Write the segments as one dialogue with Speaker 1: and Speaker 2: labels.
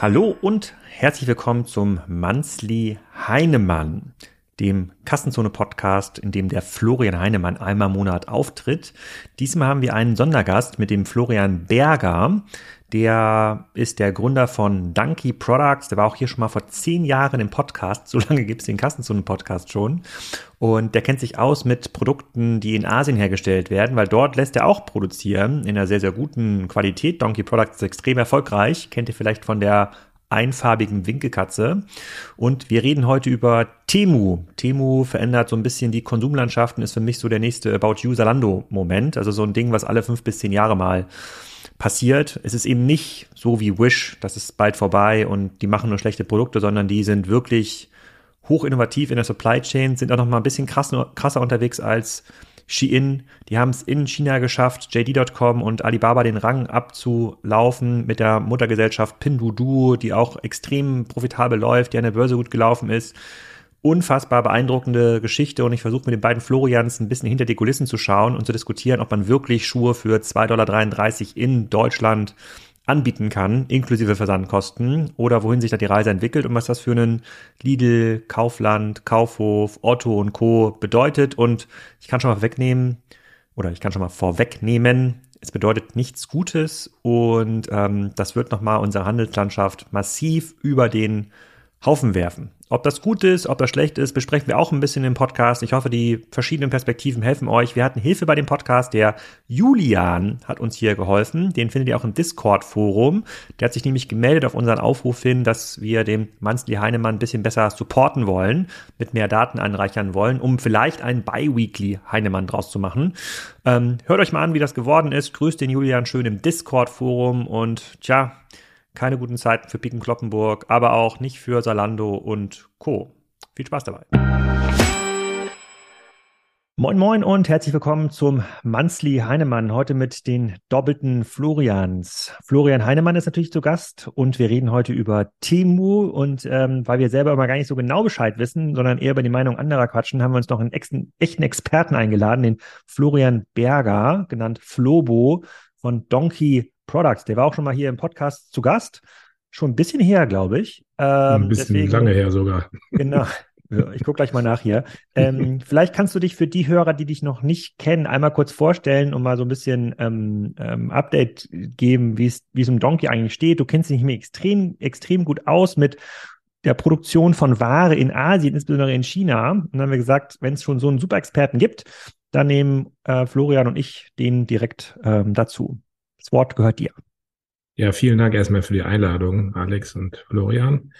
Speaker 1: Hallo und herzlich willkommen zum Manzli Heinemann, dem Kassenzone-Podcast, in dem der Florian Heinemann einmal im Monat auftritt. Diesmal haben wir einen Sondergast mit dem Florian Berger. Der ist der Gründer von Donkey Products. Der war auch hier schon mal vor zehn Jahren im Podcast. So lange gibt es den Kassenzonen-Podcast schon. Und der kennt sich aus mit Produkten, die in Asien hergestellt werden, weil dort lässt er auch produzieren in einer sehr, sehr guten Qualität. Donkey Products ist extrem erfolgreich. Kennt ihr vielleicht von der einfarbigen Winkelkatze. Und wir reden heute über Temu. Temu verändert so ein bisschen die Konsumlandschaften, ist für mich so der nächste About You Salando Moment. Also so ein Ding, was alle fünf bis zehn Jahre mal passiert. Es ist eben nicht so wie Wish, das ist bald vorbei und die machen nur schlechte Produkte, sondern die sind wirklich hoch innovativ in der Supply Chain, sind auch noch mal ein bisschen krass, krasser unterwegs als Shein. Die haben es in China geschafft, JD.com und Alibaba den Rang abzulaufen mit der Muttergesellschaft Pinduoduo, die auch extrem profitabel läuft, die an der Börse gut gelaufen ist unfassbar beeindruckende Geschichte und ich versuche mit den beiden Florians ein bisschen hinter die Kulissen zu schauen und zu diskutieren, ob man wirklich Schuhe für 2,33 Dollar in Deutschland anbieten kann, inklusive Versandkosten, oder wohin sich da die Reise entwickelt und was das für einen Lidl, Kaufland, Kaufhof, Otto und Co. bedeutet. Und ich kann schon mal wegnehmen, oder ich kann schon mal vorwegnehmen, es bedeutet nichts Gutes und ähm, das wird nochmal unsere Handelslandschaft massiv über den Haufen werfen. Ob das gut ist, ob das schlecht ist, besprechen wir auch ein bisschen im Podcast. Ich hoffe, die verschiedenen Perspektiven helfen euch. Wir hatten Hilfe bei dem Podcast. Der Julian hat uns hier geholfen. Den findet ihr auch im Discord-Forum. Der hat sich nämlich gemeldet auf unseren Aufruf hin, dass wir den Mansley Heinemann ein bisschen besser supporten wollen, mit mehr Daten anreichern wollen, um vielleicht einen Bi-Weekly Heinemann draus zu machen. Ähm, hört euch mal an, wie das geworden ist. Grüßt den Julian schön im Discord-Forum und tja, keine guten Zeiten für Piken Kloppenburg, aber auch nicht für Salando und Co. Viel Spaß dabei. Moin Moin und herzlich willkommen zum Manzli Heinemann. Heute mit den doppelten Florians. Florian Heinemann ist natürlich zu Gast und wir reden heute über Temu und ähm, weil wir selber immer gar nicht so genau Bescheid wissen, sondern eher über die Meinung anderer quatschen, haben wir uns noch einen echten, echten Experten eingeladen, den Florian Berger, genannt Flobo von Donkey Products. Der war auch schon mal hier im Podcast zu Gast. Schon ein bisschen her, glaube ich.
Speaker 2: Ähm, ein bisschen deswegen, lange her sogar.
Speaker 1: Genau. Ich gucke gleich mal nach hier. Ähm, vielleicht kannst du dich für die Hörer, die dich noch nicht kennen, einmal kurz vorstellen und mal so ein bisschen ähm, ähm, Update geben, wie es wie es um Donkey eigentlich steht. Du kennst dich mir extrem extrem gut aus mit der Produktion von Ware in Asien, insbesondere in China. Und dann haben wir gesagt, wenn es schon so einen Super-Experten gibt, dann nehmen äh, Florian und ich den direkt ähm, dazu. Das Wort gehört dir.
Speaker 2: Ja, vielen Dank erstmal für die Einladung, Alex und Florian.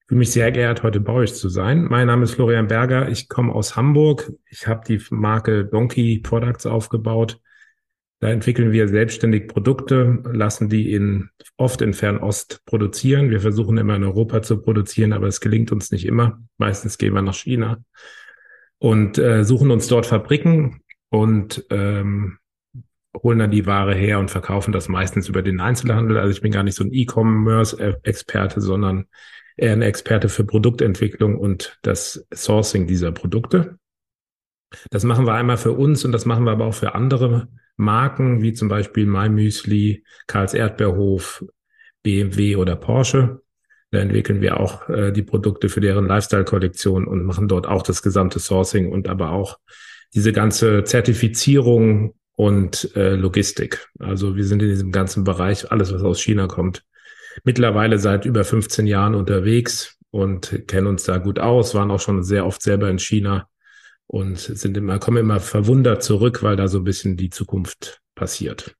Speaker 2: Ich fühle mich sehr geehrt, heute bei euch zu sein. Mein Name ist Florian Berger. Ich komme aus Hamburg. Ich habe die Marke Donkey Products aufgebaut. Da entwickeln wir selbstständig Produkte, lassen die in, oft in Fernost produzieren. Wir versuchen immer in Europa zu produzieren, aber es gelingt uns nicht immer. Meistens gehen wir nach China und äh, suchen uns dort Fabriken und ähm, holen dann die Ware her und verkaufen das meistens über den Einzelhandel. Also ich bin gar nicht so ein E-Commerce-Experte, sondern eher ein Experte für Produktentwicklung und das Sourcing dieser Produkte. Das machen wir einmal für uns und das machen wir aber auch für andere Marken, wie zum Beispiel MyMüsli, Karls Erdbeerhof, BMW oder Porsche. Da entwickeln wir auch äh, die Produkte für deren Lifestyle-Kollektion und machen dort auch das gesamte Sourcing und aber auch diese ganze Zertifizierung und äh, Logistik. Also wir sind in diesem ganzen Bereich, alles was aus China kommt, mittlerweile seit über 15 Jahren unterwegs und kennen uns da gut aus, waren auch schon sehr oft selber in China und sind immer, kommen immer verwundert zurück, weil da so ein bisschen die Zukunft passiert.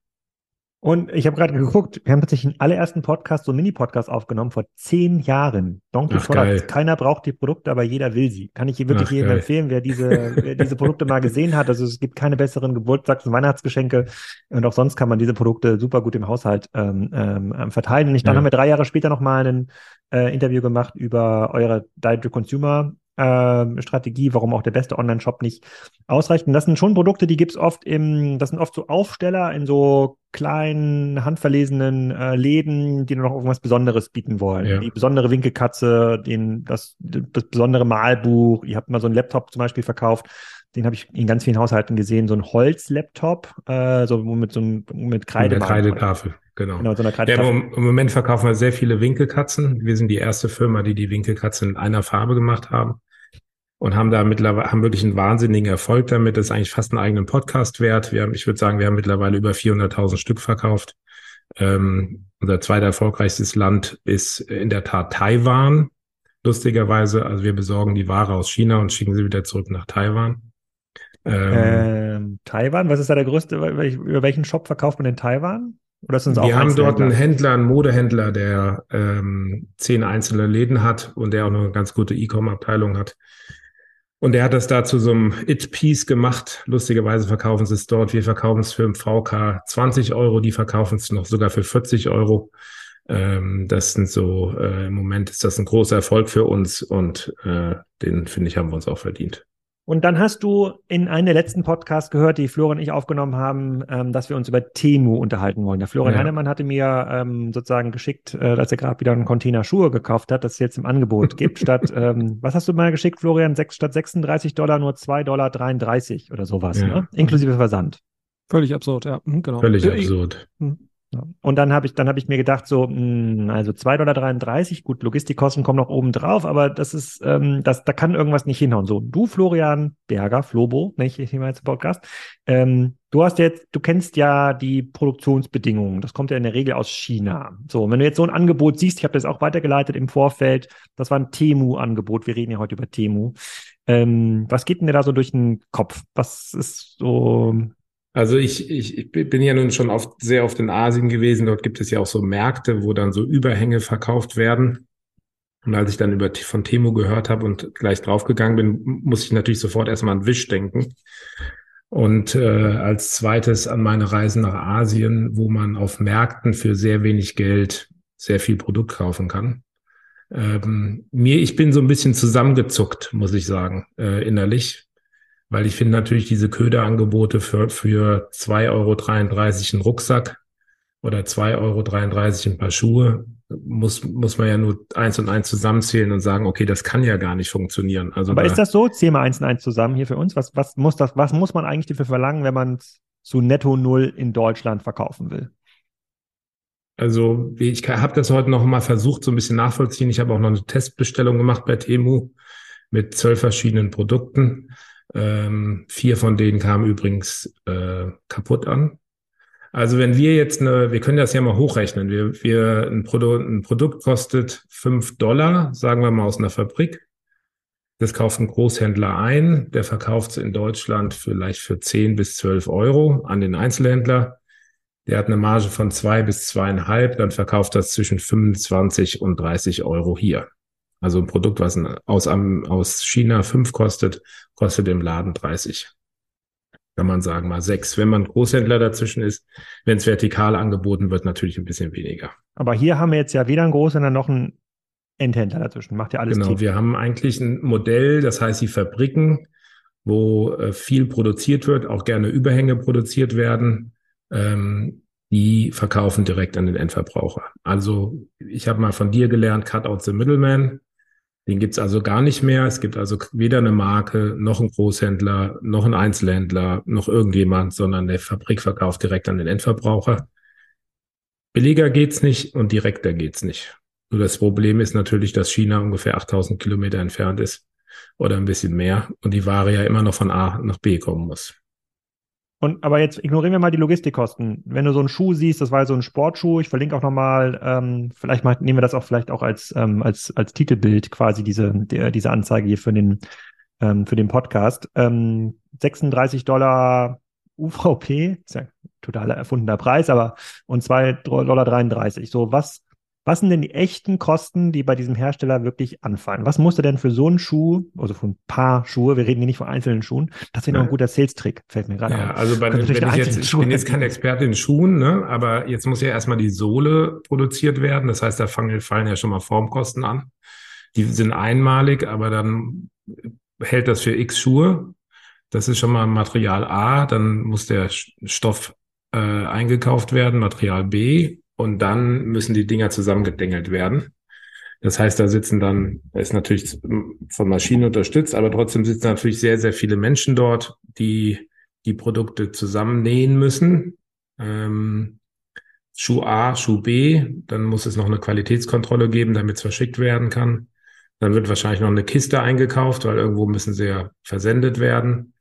Speaker 1: Und ich habe gerade geguckt, wir haben tatsächlich den allerersten Podcast, so einen Mini-Podcast aufgenommen vor zehn Jahren. Donkey Ach, Products. Keiner braucht die Produkte, aber jeder will sie. Kann ich hier wirklich Ach, jedem geil. empfehlen, wer diese, wer diese Produkte mal gesehen hat. Also es gibt keine besseren Geburtstags- und Weihnachtsgeschenke. Und auch sonst kann man diese Produkte super gut im Haushalt ähm, ähm, verteilen. Und dann ja. haben wir drei Jahre später nochmal ein äh, Interview gemacht über eure Direct-to-Consumer äh, Strategie, warum auch der beste Online-Shop nicht ausreicht. Und das sind schon Produkte, die gibt's oft im, das sind oft so Aufsteller in so kleinen, handverlesenen äh, Läden, die nur noch irgendwas Besonderes bieten wollen. Ja. Die besondere Winkelkatze, den, das, das besondere Malbuch. Ihr habt mal so einen Laptop zum Beispiel verkauft. Den habe ich in ganz vielen Haushalten gesehen, so ein Holzlaptop, äh, so mit so einem mit Kreide.
Speaker 2: Mit Kreidetafel. genau. genau so ja, im, im, Moment verkaufen wir sehr viele Winkelkatzen. Wir sind die erste Firma, die die Winkelkatzen in einer Farbe gemacht haben und haben da mittlerweile, haben wirklich einen wahnsinnigen Erfolg damit. Das ist eigentlich fast einen eigenen Podcast wert. Wir haben, ich würde sagen, wir haben mittlerweile über 400.000 Stück verkauft. Ähm, unser zweiter erfolgreichstes Land ist in der Tat Taiwan. Lustigerweise, also wir besorgen die Ware aus China und schicken sie wieder zurück nach Taiwan.
Speaker 1: Ähm, ähm, Taiwan, was ist da der größte, über welchen Shop verkauft man in Taiwan?
Speaker 2: Oder sind auch wir haben dort einen Händler, einen Modehändler, der ähm, zehn einzelne Läden hat und der auch noch eine ganz gute E-Com-Abteilung hat. Und der hat das da zu so einem It-Piece gemacht. Lustigerweise verkaufen sie es dort. Wir verkaufen es für ein VK 20 Euro. Die verkaufen es noch sogar für 40 Euro. Ähm, das sind so, äh, im Moment ist das ein großer Erfolg für uns und äh, den, finde ich, haben wir uns auch verdient.
Speaker 1: Und dann hast du in einem der letzten Podcasts gehört, die Florian und ich aufgenommen haben, ähm, dass wir uns über Temu unterhalten wollen. Der Florian ja. Heinemann hatte mir ähm, sozusagen geschickt, äh, dass er gerade wieder einen Container Schuhe gekauft hat, das es jetzt im Angebot gibt. statt, ähm, was hast du mal geschickt, Florian? Sechs, statt 36 Dollar nur 2,33 Dollar oder sowas, ja. ne? inklusive Versand.
Speaker 3: Völlig absurd, ja. Mhm, genau.
Speaker 2: Völlig absurd.
Speaker 1: Mhm. Und dann habe ich, dann habe ich mir gedacht, so, mh, hm, also 2,33 Dollar, gut, Logistikkosten kommen noch oben drauf, aber das ist, ähm, das, da kann irgendwas nicht hinhauen. So, du, Florian Berger, Flobo, nicht, ich nehme jetzt Podcast, ähm, du hast jetzt, du kennst ja die Produktionsbedingungen. Das kommt ja in der Regel aus China. So, wenn du jetzt so ein Angebot siehst, ich habe das auch weitergeleitet im Vorfeld, das war ein Temu-Angebot, wir reden ja heute über Temu. Ähm, was geht denn dir da so durch den Kopf? Was ist so,
Speaker 2: also ich, ich, ich bin ja nun schon oft sehr oft in Asien gewesen. Dort gibt es ja auch so Märkte, wo dann so Überhänge verkauft werden. Und als ich dann über von Temo gehört habe und gleich draufgegangen bin, muss ich natürlich sofort erstmal an Wisch denken. Und äh, als zweites an meine Reisen nach Asien, wo man auf Märkten für sehr wenig Geld sehr viel Produkt kaufen kann. Ähm, mir, ich bin so ein bisschen zusammengezuckt, muss ich sagen, äh, innerlich, weil ich finde natürlich diese Köderangebote für, für 2,33 Euro einen Rucksack oder 2,33 Euro ein paar Schuhe, muss, muss man ja nur eins und eins zusammenzählen und sagen, okay, das kann ja gar nicht funktionieren. Also
Speaker 1: Aber da, ist das so? Zähl mal eins und eins zusammen hier für uns. Was, was muss das, was muss man eigentlich dafür verlangen, wenn man zu netto null in Deutschland verkaufen will?
Speaker 2: Also ich habe das heute noch mal versucht, so ein bisschen nachvollziehen. Ich habe auch noch eine Testbestellung gemacht bei Temu mit zwölf verschiedenen Produkten. Ähm, vier von denen kamen übrigens äh, kaputt an. Also wenn wir jetzt eine, wir können das ja mal hochrechnen. Wir, wir ein, Produkt, ein Produkt kostet fünf Dollar, sagen wir mal aus einer Fabrik. Das kauft ein Großhändler ein, der verkauft es in Deutschland vielleicht für zehn bis zwölf Euro an den Einzelhändler. Der hat eine Marge von zwei bis zweieinhalb, dann verkauft das zwischen 25 und 30 Euro hier. Also ein Produkt, was aus, aus China fünf kostet, kostet im Laden 30. Kann man sagen, mal sechs. Wenn man Großhändler dazwischen ist, wenn es vertikal angeboten wird, natürlich ein bisschen weniger.
Speaker 1: Aber hier haben wir jetzt ja weder einen Großhändler noch einen Endhändler dazwischen. Macht ja alles
Speaker 2: Genau, tief. wir haben eigentlich ein Modell, das heißt die Fabriken, wo äh, viel produziert wird, auch gerne Überhänge produziert werden. Ähm, die verkaufen direkt an den Endverbraucher. Also ich habe mal von dir gelernt, cut out the middleman. Den gibt's also gar nicht mehr. Es gibt also weder eine Marke, noch einen Großhändler, noch einen Einzelhändler, noch irgendjemand, sondern der Fabrik verkauft direkt an den Endverbraucher. Billiger geht's nicht und direkter geht's nicht. Nur das Problem ist natürlich, dass China ungefähr 8000 Kilometer entfernt ist oder ein bisschen mehr und die Ware ja immer noch von A nach B kommen muss.
Speaker 1: Und aber jetzt ignorieren wir mal die Logistikkosten. Wenn du so einen Schuh siehst, das war so ein Sportschuh, ich verlinke auch nochmal, ähm, vielleicht mal, nehmen wir das auch vielleicht auch als, ähm, als, als Titelbild quasi, diese, der, diese Anzeige hier für den, ähm, für den Podcast. Ähm, 36 Dollar UVP, ist ja total erfundener Preis, aber und 2,33 Dollar. So, was was sind denn die echten Kosten, die bei diesem Hersteller wirklich anfallen? Was musste denn für so einen Schuh, also für ein paar Schuhe, wir reden hier nicht von einzelnen Schuhen, das wäre noch ein guter Sales-Trick, fällt mir gerade
Speaker 2: ja, auf. Also bei, wenn ich, jetzt, ich bin jetzt kein Experte in Schuhen, ne, aber jetzt muss ja erstmal die Sohle produziert werden. Das heißt, da fallen, fallen ja schon mal Formkosten an. Die sind einmalig, aber dann hält das für x Schuhe. Das ist schon mal Material A, dann muss der Stoff äh, eingekauft werden, Material B, und dann müssen die Dinger zusammengedengelt werden. Das heißt, da sitzen dann, da ist natürlich von Maschinen unterstützt, aber trotzdem sitzen natürlich sehr, sehr viele Menschen dort, die die Produkte zusammennähen müssen. Ähm, Schuh A, Schuh B, dann muss es noch eine Qualitätskontrolle geben, damit es verschickt werden kann. Dann wird wahrscheinlich noch eine Kiste eingekauft, weil irgendwo müssen sie ja versendet werden.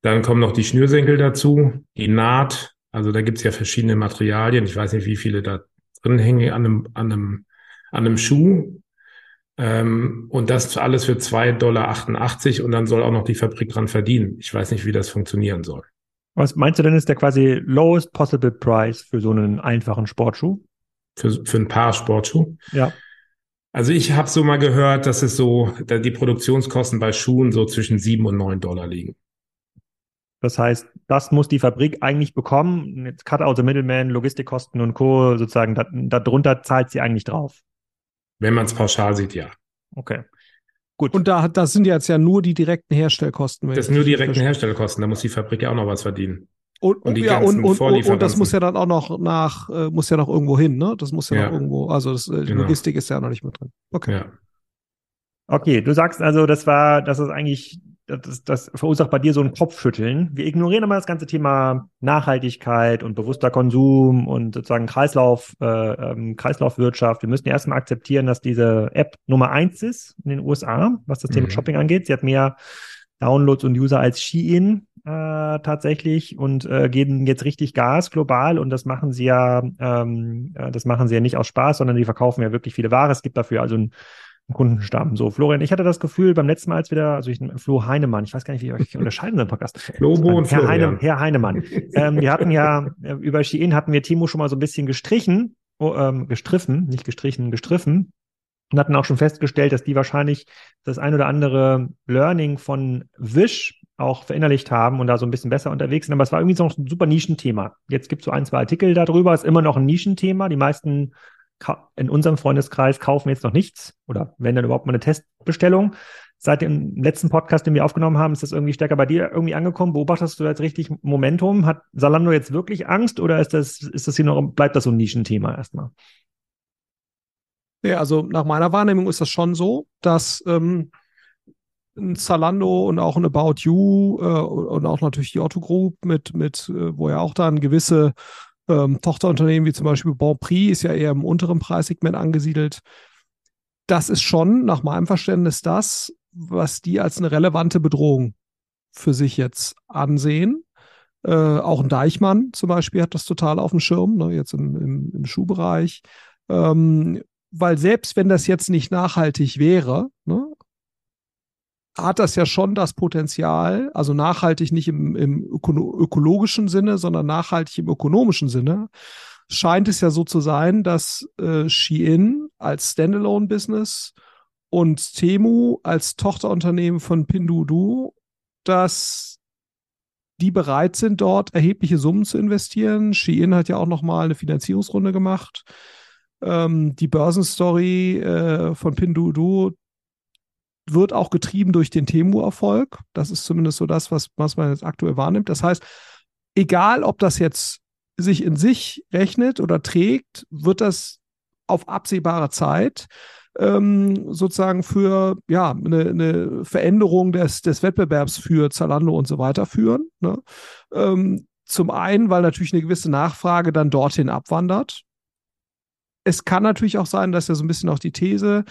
Speaker 2: Dann kommen noch die Schnürsenkel dazu, die Naht. Also da gibt's ja verschiedene Materialien. Ich weiß nicht, wie viele da drin hängen an einem, an einem, an einem Schuh. Ähm, und das alles für 2,88 Dollar und dann soll auch noch die Fabrik dran verdienen. Ich weiß nicht, wie das funktionieren soll.
Speaker 1: Was meinst du denn, ist der quasi lowest possible price für so einen einfachen Sportschuh?
Speaker 2: Für, für ein Paar Sportschuh?
Speaker 1: Ja.
Speaker 2: Also ich habe so mal gehört, dass es so, da die Produktionskosten bei Schuhen so zwischen sieben und neun Dollar liegen.
Speaker 1: Das heißt, das muss die Fabrik eigentlich bekommen. Jetzt Cut out the middleman, Logistikkosten und Co. sozusagen, darunter da zahlt sie eigentlich drauf.
Speaker 2: Wenn man es pauschal sieht, ja.
Speaker 1: Okay.
Speaker 3: Gut. Und da, das sind jetzt ja nur die direkten Herstellkosten.
Speaker 2: Das sind nur die direkten Herstellkosten. Da muss die Fabrik ja auch noch was verdienen.
Speaker 3: Und, und, ja, und, und, und, das muss ja dann auch noch nach, äh, muss ja noch irgendwo hin, ne? Das muss ja, ja. noch irgendwo, also das, äh, genau. Logistik ist ja noch nicht mit drin. Okay. Ja.
Speaker 1: Okay, du sagst also, das war, das ist eigentlich das, das verursacht bei dir so ein Kopfschütteln. Wir ignorieren immer das ganze Thema Nachhaltigkeit und bewusster Konsum und sozusagen Kreislauf, äh, ähm, Kreislaufwirtschaft. Wir müssen erstmal akzeptieren, dass diese App Nummer eins ist in den USA, was das mhm. Thema Shopping angeht. Sie hat mehr Downloads und User als Shein äh, tatsächlich und äh, geben jetzt richtig Gas global und das machen sie ja, ähm, äh, das machen sie ja nicht aus Spaß, sondern die verkaufen ja wirklich viele Ware. Es gibt dafür also ein Kundenstamm. So, Florian, ich hatte das Gefühl beim letzten Mal, als wir da, also ich, Flo Heinemann, ich weiß gar nicht, wie ich euch unterscheiden im Podcast.
Speaker 2: Flobo und
Speaker 1: Herr, Heine, Herr Heinemann. ähm, wir hatten ja, äh, über Shein hatten wir Timo schon mal so ein bisschen gestrichen, oh, ähm, gestriffen, nicht gestrichen, gestriffen. Und hatten auch schon festgestellt, dass die wahrscheinlich das ein oder andere Learning von Wish auch verinnerlicht haben und da so ein bisschen besser unterwegs sind. Aber es war irgendwie so ein super Nischenthema. Jetzt gibt es so ein, zwei Artikel darüber, ist immer noch ein Nischenthema. Die meisten in unserem Freundeskreis kaufen jetzt noch nichts oder wenn dann überhaupt mal eine Testbestellung. Seit dem letzten Podcast, den wir aufgenommen haben, ist das irgendwie stärker bei dir irgendwie angekommen? Beobachtest du jetzt richtig Momentum? Hat Salando jetzt wirklich Angst oder ist das, ist das hier noch, bleibt das so ein Nischenthema erstmal?
Speaker 3: Ja, also nach meiner Wahrnehmung ist das schon so, dass ähm, ein Zalando und auch ein About You äh, und auch natürlich die Otto Group mit, mit äh, wo ja auch dann gewisse ähm, Tochterunternehmen wie zum Beispiel Bonprix ist ja eher im unteren Preissegment angesiedelt. Das ist schon nach meinem Verständnis das, was die als eine relevante Bedrohung für sich jetzt ansehen. Äh, auch ein Deichmann zum Beispiel hat das total auf dem Schirm, ne, jetzt im, im, im Schuhbereich. Ähm, weil selbst wenn das jetzt nicht nachhaltig wäre, ne, hat das ja schon das Potenzial, also nachhaltig nicht im, im öko ökologischen Sinne, sondern nachhaltig im ökonomischen Sinne, scheint es ja so zu sein, dass äh, Shein als Standalone-Business und Temu als Tochterunternehmen von Pinduoduo, dass die bereit sind, dort erhebliche Summen zu investieren. Shein hat ja auch nochmal eine Finanzierungsrunde gemacht. Ähm, die Börsenstory äh, von Pinduoduo wird auch getrieben durch den Temu-Erfolg. Das ist zumindest so das, was, was man jetzt aktuell wahrnimmt. Das heißt, egal ob das jetzt sich in sich rechnet oder trägt, wird das auf absehbare Zeit ähm, sozusagen für ja eine, eine Veränderung des, des Wettbewerbs für Zalando und so weiter führen. Ne? Ähm, zum einen, weil natürlich eine gewisse Nachfrage dann dorthin abwandert. Es kann natürlich auch sein, dass ja so ein bisschen auch die These,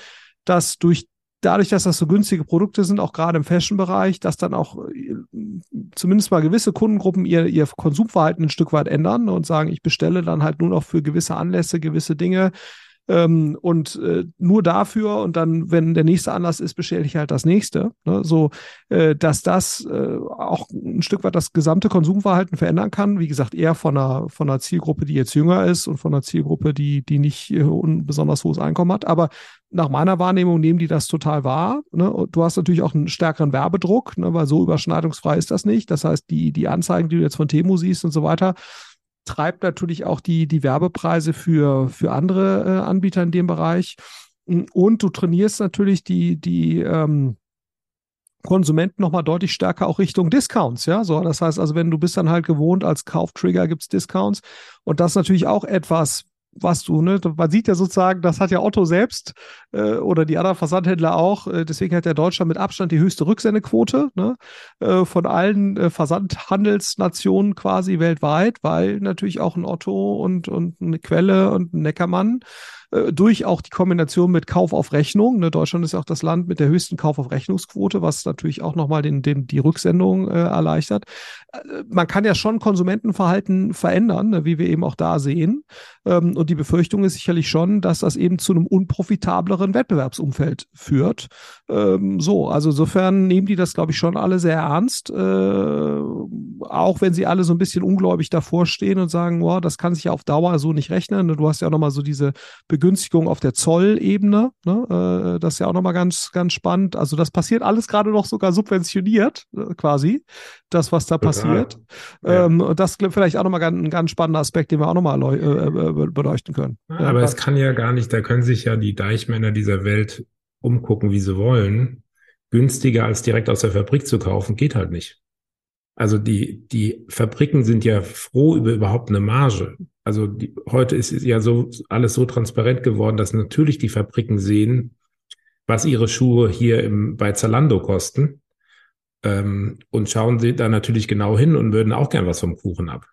Speaker 3: dass durch dadurch, dass das so günstige Produkte sind, auch gerade im Fashion-Bereich, dass dann auch äh, zumindest mal gewisse Kundengruppen ihr, ihr Konsumverhalten ein Stück weit ändern und sagen, ich bestelle dann halt nur noch für gewisse Anlässe gewisse Dinge, ähm, und äh, nur dafür und dann, wenn der nächste Anlass ist, bestelle ich halt das nächste. Ne? So, äh, dass das äh, auch ein Stück weit das gesamte Konsumverhalten verändern kann. Wie gesagt, eher von einer, von einer Zielgruppe, die jetzt jünger ist und von einer Zielgruppe, die, die nicht äh, ein besonders hohes Einkommen hat. Aber nach meiner Wahrnehmung nehmen die das total wahr. Ne? Du hast natürlich auch einen stärkeren Werbedruck, ne? weil so überschneidungsfrei ist das nicht. Das heißt, die, die Anzeigen, die du jetzt von Temu siehst und so weiter, treibt natürlich auch die, die Werbepreise für, für andere äh, Anbieter in dem Bereich. Und du trainierst natürlich die, die ähm, Konsumenten nochmal deutlich stärker auch Richtung Discounts, ja. So, das heißt also, wenn du bist dann halt gewohnt, als Kauftrigger gibt es Discounts. Und das ist natürlich auch etwas, was du, ne, man sieht ja sozusagen, das hat ja Otto selbst äh, oder die anderen Versandhändler auch. Äh, deswegen hat ja Deutschland mit Abstand die höchste Rücksendequote ne, äh, von allen äh, Versandhandelsnationen quasi weltweit, weil natürlich auch ein Otto und, und eine Quelle und ein Neckermann äh, durch auch die Kombination mit Kauf auf Rechnung. Ne, Deutschland ist ja auch das Land mit der höchsten Kauf auf Rechnungsquote, was natürlich auch nochmal den, den, die Rücksendung äh, erleichtert. Äh, man kann ja schon Konsumentenverhalten verändern, ne, wie wir eben auch da sehen. Ähm, und die Befürchtung ist sicherlich schon, dass das eben zu einem unprofitableren Wettbewerbsumfeld führt. Ähm, so, also insofern nehmen die das, glaube ich, schon alle sehr ernst, äh, auch wenn sie alle so ein bisschen ungläubig davor stehen und sagen, wow, das kann sich ja auf Dauer so nicht rechnen. Ne, du hast ja auch nochmal so diese Begünstigung auf der Zollebene. Ne? Äh, das ist ja auch nochmal ganz, ganz spannend. Also das passiert alles gerade noch sogar subventioniert, äh, quasi, das, was da passiert. Ja. Ähm, das ist vielleicht auch nochmal ein ganz spannender Aspekt, den wir auch nochmal äh, äh, beleuchten können.
Speaker 2: Aber ja, es kann ja gar nicht, da können sich ja die Deichmänner dieser Welt umgucken, wie sie wollen. Günstiger als direkt aus der Fabrik zu kaufen, geht halt nicht. Also die, die Fabriken sind ja froh über überhaupt eine Marge. Also die, heute ist ja so alles so transparent geworden, dass natürlich die Fabriken sehen, was ihre Schuhe hier im, bei Zalando kosten. Ähm, und schauen sie da natürlich genau hin und würden auch gern was vom Kuchen ab.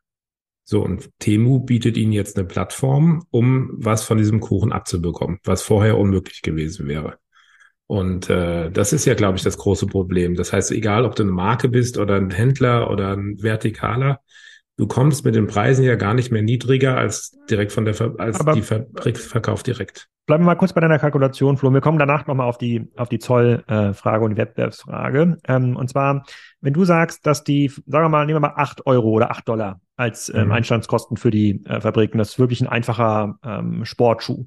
Speaker 2: So, und Temu bietet ihnen jetzt eine Plattform, um was von diesem Kuchen abzubekommen, was vorher unmöglich gewesen wäre. Und äh, das ist ja, glaube ich, das große Problem. Das heißt, egal, ob du eine Marke bist oder ein Händler oder ein Vertikaler, du kommst mit den Preisen ja gar nicht mehr niedriger als direkt von der Ver als Aber die Fabrik verkauft direkt.
Speaker 1: Bleiben wir mal kurz bei deiner Kalkulation, Flo. Wir kommen danach nochmal auf die, auf die Zollfrage und die Wettbewerbsfrage. Ähm, und zwar, wenn du sagst, dass die, sagen wir mal, nehmen wir mal acht Euro oder acht Dollar als ähm, mhm. Einstandskosten für die äh, Fabriken, das ist wirklich ein einfacher ähm, Sportschuh.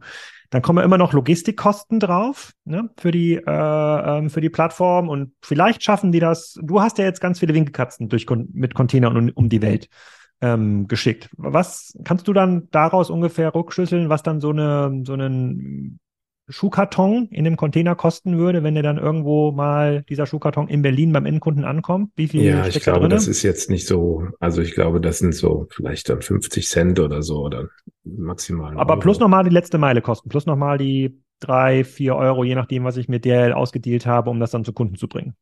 Speaker 1: Dann kommen immer noch Logistikkosten drauf ne, für die äh, ähm, für die Plattform und vielleicht schaffen die das. Du hast ja jetzt ganz viele Winkelkatzen durch mit Containern um, um die Welt ähm, geschickt. Was kannst du dann daraus ungefähr rückschlüsseln, was dann so eine so einen Schuhkarton in dem Container kosten würde, wenn der dann irgendwo mal dieser Schuhkarton in Berlin beim Endkunden ankommt?
Speaker 2: Wie viel? Ja, ich glaube, da das ist jetzt nicht so, also ich glaube, das sind so vielleicht dann 50 Cent oder so oder maximal.
Speaker 1: Aber Euro. plus nochmal die letzte Meile kosten, plus nochmal die drei, vier Euro, je nachdem, was ich mit DL ausgedealt habe, um das dann zu Kunden zu bringen.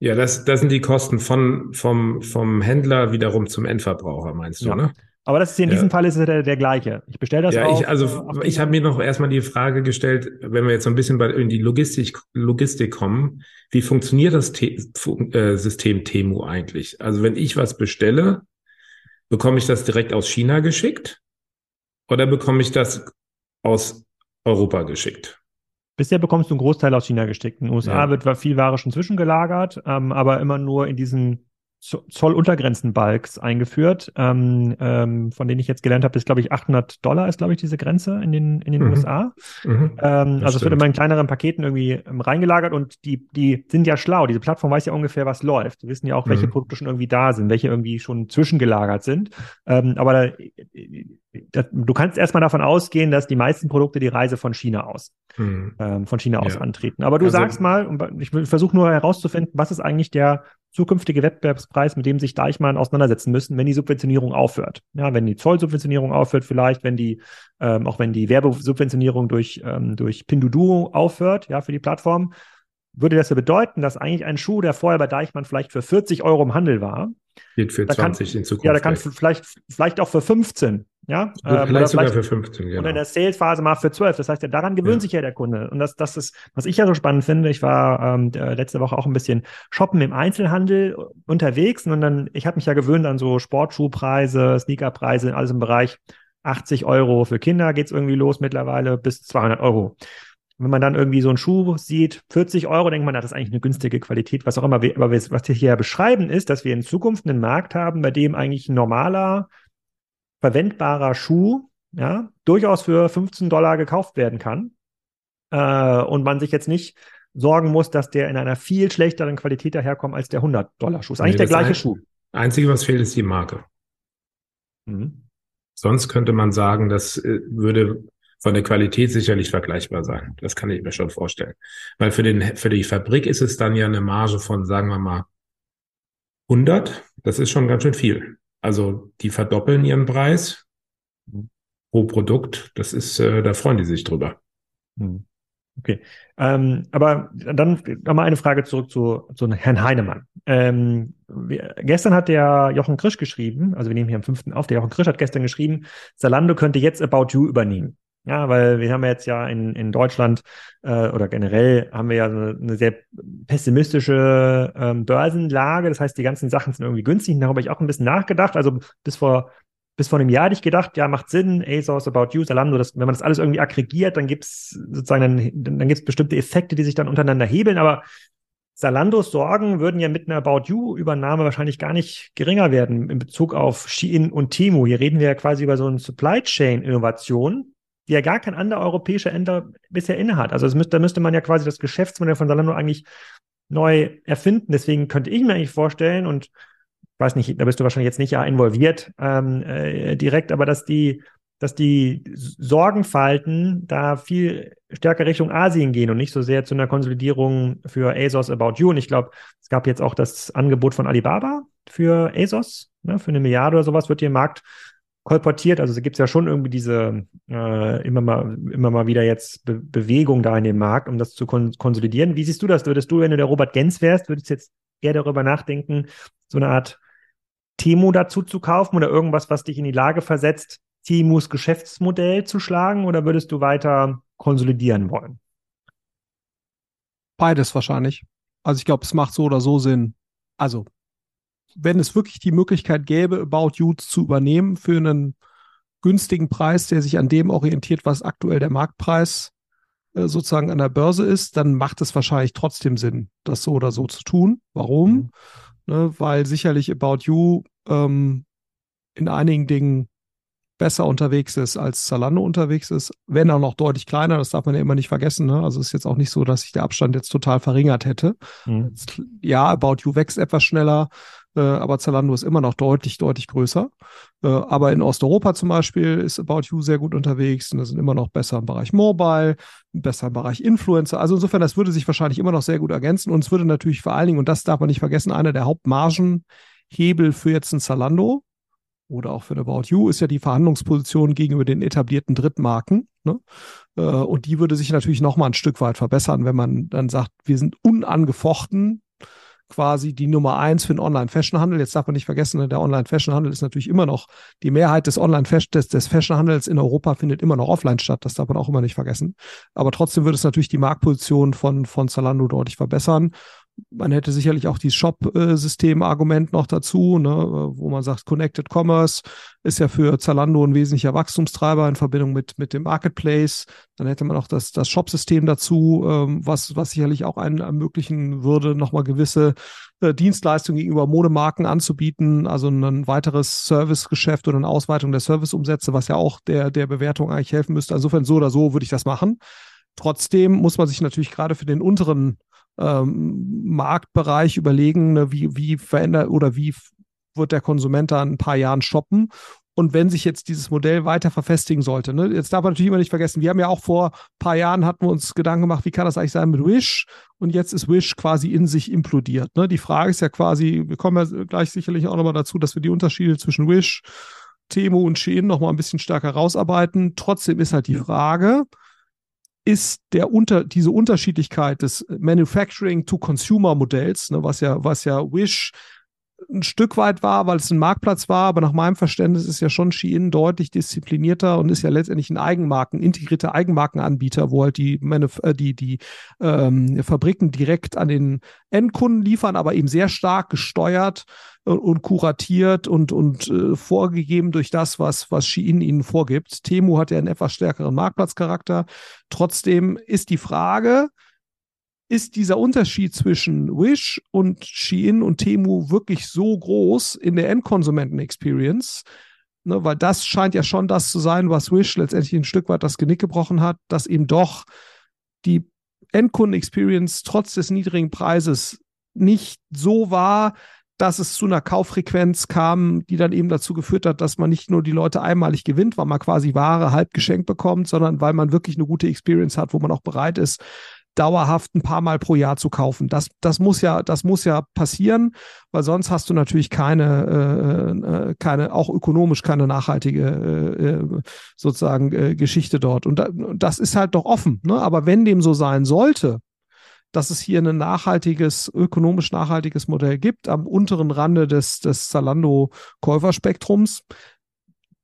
Speaker 2: Ja, das, das sind die Kosten von, vom, vom Händler wiederum zum Endverbraucher, meinst du, ja. ne?
Speaker 1: Aber das ist hier in ja. diesem Fall ist es der, der gleiche. Ich bestelle das
Speaker 2: ja,
Speaker 1: auf,
Speaker 2: ich, also auf ich habe mir noch erstmal die Frage gestellt, wenn wir jetzt so ein bisschen bei in die Logistik, Logistik kommen, wie funktioniert das Te äh, System Temu eigentlich? Also wenn ich was bestelle, bekomme ich das direkt aus China geschickt oder bekomme ich das aus Europa geschickt?
Speaker 1: Bisher bekommst du einen Großteil aus China geschickt. In den USA ja. wird viel Ware schon zwischengelagert, ähm, aber immer nur in diesen Zolluntergrenzen-Balks eingeführt, ähm, ähm, von denen ich jetzt gelernt habe, ist, glaube ich, 800 Dollar ist, glaube ich, diese Grenze in den, in den mhm. USA. Mhm. Ähm, also es wird immer in kleineren Paketen irgendwie ähm, reingelagert und die, die sind ja schlau. Diese Plattform weiß ja ungefähr, was läuft. Die wissen ja auch, welche mhm. Produkte schon irgendwie da sind, welche irgendwie schon zwischengelagert sind. Ähm, aber da, da, du kannst erstmal davon ausgehen, dass die meisten Produkte die Reise von China aus, mhm. ähm, von China aus ja. antreten. Aber du also, sagst mal, ich versuche nur herauszufinden, was ist eigentlich der zukünftige Wettbewerbspreis, mit dem sich Deichmann auseinandersetzen müssen, wenn die Subventionierung aufhört. Ja, wenn die Zollsubventionierung aufhört, vielleicht, wenn die, ähm, auch wenn die Werbesubventionierung durch, ähm, durch Pinduoduo aufhört, ja, für die Plattform, würde das ja bedeuten, dass eigentlich ein Schuh, der vorher bei Deichmann vielleicht für 40 Euro im Handel war,
Speaker 2: geht für 20 kann, in Zukunft.
Speaker 1: Ja, da kann vielleicht, vielleicht auch für 15 ja,
Speaker 2: ähm, vielleicht sogar für 15,
Speaker 1: genau. Und in der Sales-Phase mal für 12. Das heißt, ja, daran gewöhnt ja. sich ja der Kunde. Und das, das ist, was ich ja so spannend finde. Ich war ähm, letzte Woche auch ein bisschen shoppen im Einzelhandel unterwegs und dann, ich habe mich ja gewöhnt an so Sportschuhpreise, Sneakerpreise, alles im Bereich 80 Euro für Kinder geht's irgendwie los mittlerweile bis 200 Euro. wenn man dann irgendwie so einen Schuh sieht, 40 Euro, denkt man, das ist eigentlich eine günstige Qualität, was auch immer. Aber was wir hier beschreiben, ist, dass wir in Zukunft einen Markt haben, bei dem eigentlich ein normaler verwendbarer Schuh ja, durchaus für 15 Dollar gekauft werden kann. Äh, und man sich jetzt nicht sorgen muss, dass der in einer viel schlechteren Qualität daherkommt als der 100-Dollar-Schuh. Ist eigentlich nee, der gleiche ein, Schuh.
Speaker 2: Einzige, was fehlt, ist die Marke. Mhm. Sonst könnte man sagen, das äh, würde von der Qualität sicherlich vergleichbar sein. Das kann ich mir schon vorstellen. Weil für, den, für die Fabrik ist es dann ja eine Marge von, sagen wir mal, 100. Das ist schon ganz schön viel. Also die verdoppeln ihren Preis. pro Produkt. Das ist, äh, da freuen die sich drüber. Hm.
Speaker 1: Okay. Ähm, aber dann nochmal eine Frage zurück zu, zu Herrn Heinemann. Ähm, wir, gestern hat der Jochen Krisch geschrieben, also wir nehmen hier am 5. auf, der Jochen Krisch hat gestern geschrieben, Zalando könnte jetzt About You übernehmen. Ja, weil wir haben jetzt ja in, in Deutschland äh, oder generell haben wir ja eine, eine sehr pessimistische ähm, Börsenlage. Das heißt, die ganzen Sachen sind irgendwie günstig. Und darüber habe ich auch ein bisschen nachgedacht. Also bis vor bis vor einem Jahr hätte ich gedacht, ja, macht Sinn, ASOS, About You, Zalando, das, wenn man das alles irgendwie aggregiert, dann gibt's sozusagen, dann, dann gibt's bestimmte Effekte, die sich dann untereinander hebeln, aber Zalandos Sorgen würden ja mit einer About You-Übernahme wahrscheinlich gar nicht geringer werden in Bezug auf Shein und Temu. Hier reden wir ja quasi über so eine Supply Chain-Innovation, die ja gar kein anderer europäischer Händler bisher innehat. Also müsste, da müsste man ja quasi das Geschäftsmodell von Zalando eigentlich neu erfinden. Deswegen könnte ich mir eigentlich vorstellen, und weiß nicht, da bist du wahrscheinlich jetzt nicht ja involviert ähm, äh, direkt, aber dass die, dass die Sorgenfalten da viel stärker Richtung Asien gehen und nicht so sehr zu einer Konsolidierung für ASOS About You. Und ich glaube, es gab jetzt auch das Angebot von Alibaba für ASOS, ne, für eine Milliarde oder sowas wird hier im Markt kolportiert. Also es gibt ja schon irgendwie diese äh, immer mal immer mal wieder jetzt Be Bewegung da in dem Markt, um das zu kon konsolidieren. Wie siehst du das? Würdest du, wenn du der Robert Gens wärst, würdest du jetzt eher darüber nachdenken, so eine Art Temo dazu zu kaufen oder irgendwas, was dich in die Lage versetzt, Temus Geschäftsmodell zu schlagen oder würdest du weiter konsolidieren wollen?
Speaker 3: Beides wahrscheinlich. Also ich glaube, es macht so oder so Sinn. Also, wenn es wirklich die Möglichkeit gäbe, About You zu übernehmen für einen günstigen Preis, der sich an dem orientiert, was aktuell der Marktpreis äh, sozusagen an der Börse ist, dann macht es wahrscheinlich trotzdem Sinn, das so oder so zu tun. Warum? Mhm ne, weil sicherlich About You ähm, in einigen Dingen besser unterwegs ist, als Zalando unterwegs ist, wenn auch noch deutlich kleiner, das darf man ja immer nicht vergessen. Ne? Also ist jetzt auch nicht so, dass sich der Abstand jetzt total verringert hätte. Mhm. Ja, About You wächst etwas schneller, äh, aber Zalando ist immer noch deutlich, deutlich größer. Äh, aber in Osteuropa zum Beispiel ist About You sehr gut unterwegs und das sind immer noch besser im Bereich Mobile, besser im Bereich Influencer. Also insofern, das würde sich wahrscheinlich immer noch sehr gut ergänzen und es würde natürlich vor allen Dingen, und das darf man nicht vergessen, einer der Hauptmargenhebel für jetzt ein Zalando oder auch für About You ist ja die Verhandlungsposition gegenüber den etablierten Drittmarken. Ne? Äh, und die würde sich natürlich noch mal ein Stück weit verbessern, wenn man dann sagt, wir sind unangefochten quasi die Nummer eins für den Online-Fashion-Handel. Jetzt darf man nicht vergessen, ne, der Online-Fashion-Handel ist natürlich immer noch, die Mehrheit des Online-Fashion, des, des Fashion-Handels in Europa findet immer noch offline statt. Das darf man auch immer nicht vergessen. Aber trotzdem würde es natürlich die Marktposition von, von Zalando deutlich verbessern man hätte sicherlich auch dieses Shop-System-Argument noch dazu, ne, wo man sagt, Connected Commerce ist ja für Zalando ein wesentlicher Wachstumstreiber in Verbindung mit, mit dem Marketplace. Dann hätte man auch das, das Shop-System dazu, ähm, was, was sicherlich auch einen ermöglichen würde, nochmal gewisse äh, Dienstleistungen gegenüber Modemarken anzubieten, also ein weiteres Servicegeschäft oder eine Ausweitung der Serviceumsätze, was ja auch der, der Bewertung eigentlich helfen müsste. Insofern so oder so würde ich das machen. Trotzdem muss man sich natürlich gerade für den unteren ähm, Marktbereich überlegen, ne, wie, wie verändert oder wie wird der Konsument da in ein paar Jahren shoppen. Und wenn sich jetzt dieses Modell weiter verfestigen sollte, ne, jetzt darf man natürlich immer nicht vergessen, wir haben ja auch vor ein paar Jahren hatten wir uns Gedanken gemacht, wie kann das eigentlich sein mit Wish? Und jetzt ist Wish quasi in sich implodiert. Ne? Die Frage ist ja quasi, wir kommen ja gleich sicherlich auch nochmal dazu, dass wir die Unterschiede zwischen Wish, Temo und Shein nochmal ein bisschen stärker rausarbeiten. Trotzdem ist halt die Frage, ist der unter, diese Unterschiedlichkeit des Manufacturing to Consumer Modells, ne, was ja, was ja Wish ein Stück weit war, weil es ein Marktplatz war, aber nach meinem Verständnis ist ja schon Shein deutlich disziplinierter und ist ja letztendlich ein Eigenmarken, integrierter Eigenmarkenanbieter, wo halt die, Manuf äh, die, die ähm, Fabriken direkt an den Endkunden liefern, aber eben sehr stark gesteuert und, und kuratiert und, und äh, vorgegeben durch das, was, was Shein ihnen vorgibt. Temu hat ja einen etwas stärkeren Marktplatzcharakter. Trotzdem ist die Frage, ist dieser Unterschied zwischen Wish und Shein und Temu wirklich so groß in der Endkonsumenten-Experience? Ne, weil das scheint ja schon das zu sein, was Wish letztendlich ein Stück weit das Genick gebrochen hat, dass eben doch die Endkunden-Experience trotz des niedrigen Preises nicht so war, dass es zu einer Kauffrequenz kam, die dann eben dazu geführt hat, dass man nicht nur die Leute einmalig gewinnt, weil man quasi Ware halb geschenkt bekommt, sondern weil man wirklich eine gute Experience hat, wo man auch bereit ist, dauerhaft ein paar Mal pro Jahr zu kaufen. Das, das muss ja, das muss ja passieren, weil sonst hast du natürlich keine, äh, äh keine, auch ökonomisch keine nachhaltige äh, äh, sozusagen äh, Geschichte dort. Und da, das ist halt doch offen. Ne? Aber wenn dem so sein sollte, dass es hier ein nachhaltiges, ökonomisch nachhaltiges Modell gibt am unteren Rande des, des Zalando-Käuferspektrums,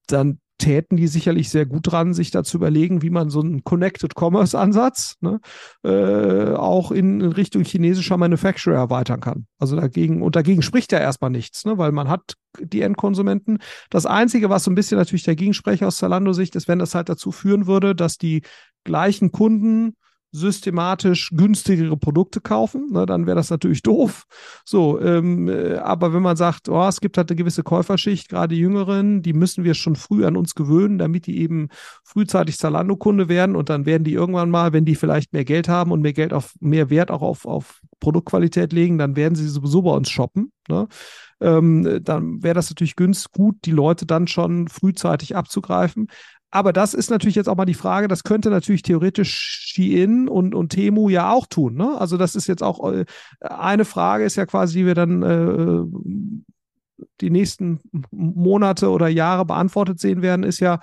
Speaker 3: dann täten die sicherlich sehr gut dran, sich da zu überlegen, wie man so einen Connected Commerce Ansatz ne, äh, auch in, Richtung chinesischer Manufacturer erweitern kann. Also dagegen, und dagegen spricht ja erstmal nichts, ne, weil man hat die Endkonsumenten. Das Einzige, was so ein bisschen natürlich dagegen spreche aus Zalando-Sicht, ist, wenn das halt dazu führen würde, dass die gleichen Kunden systematisch günstigere Produkte kaufen, ne, dann wäre das natürlich doof. So, ähm, äh, aber wenn man sagt, oh, es gibt halt eine gewisse Käuferschicht, gerade die Jüngeren, die müssen wir schon früh an uns gewöhnen, damit die eben frühzeitig Zalando-Kunde werden und dann werden die irgendwann mal, wenn die vielleicht mehr Geld haben und mehr Geld auf mehr Wert auch auf, auf Produktqualität legen, dann werden sie sowieso bei uns shoppen. Ne? Ähm, dann wäre das natürlich günstig, gut, die Leute dann schon frühzeitig abzugreifen. Aber das ist natürlich jetzt auch mal die Frage, das könnte natürlich theoretisch Shein und, und Temu ja auch tun. Ne? Also das ist jetzt auch äh, eine Frage, ist ja quasi, die wir dann äh, die nächsten Monate oder Jahre beantwortet sehen werden, ist ja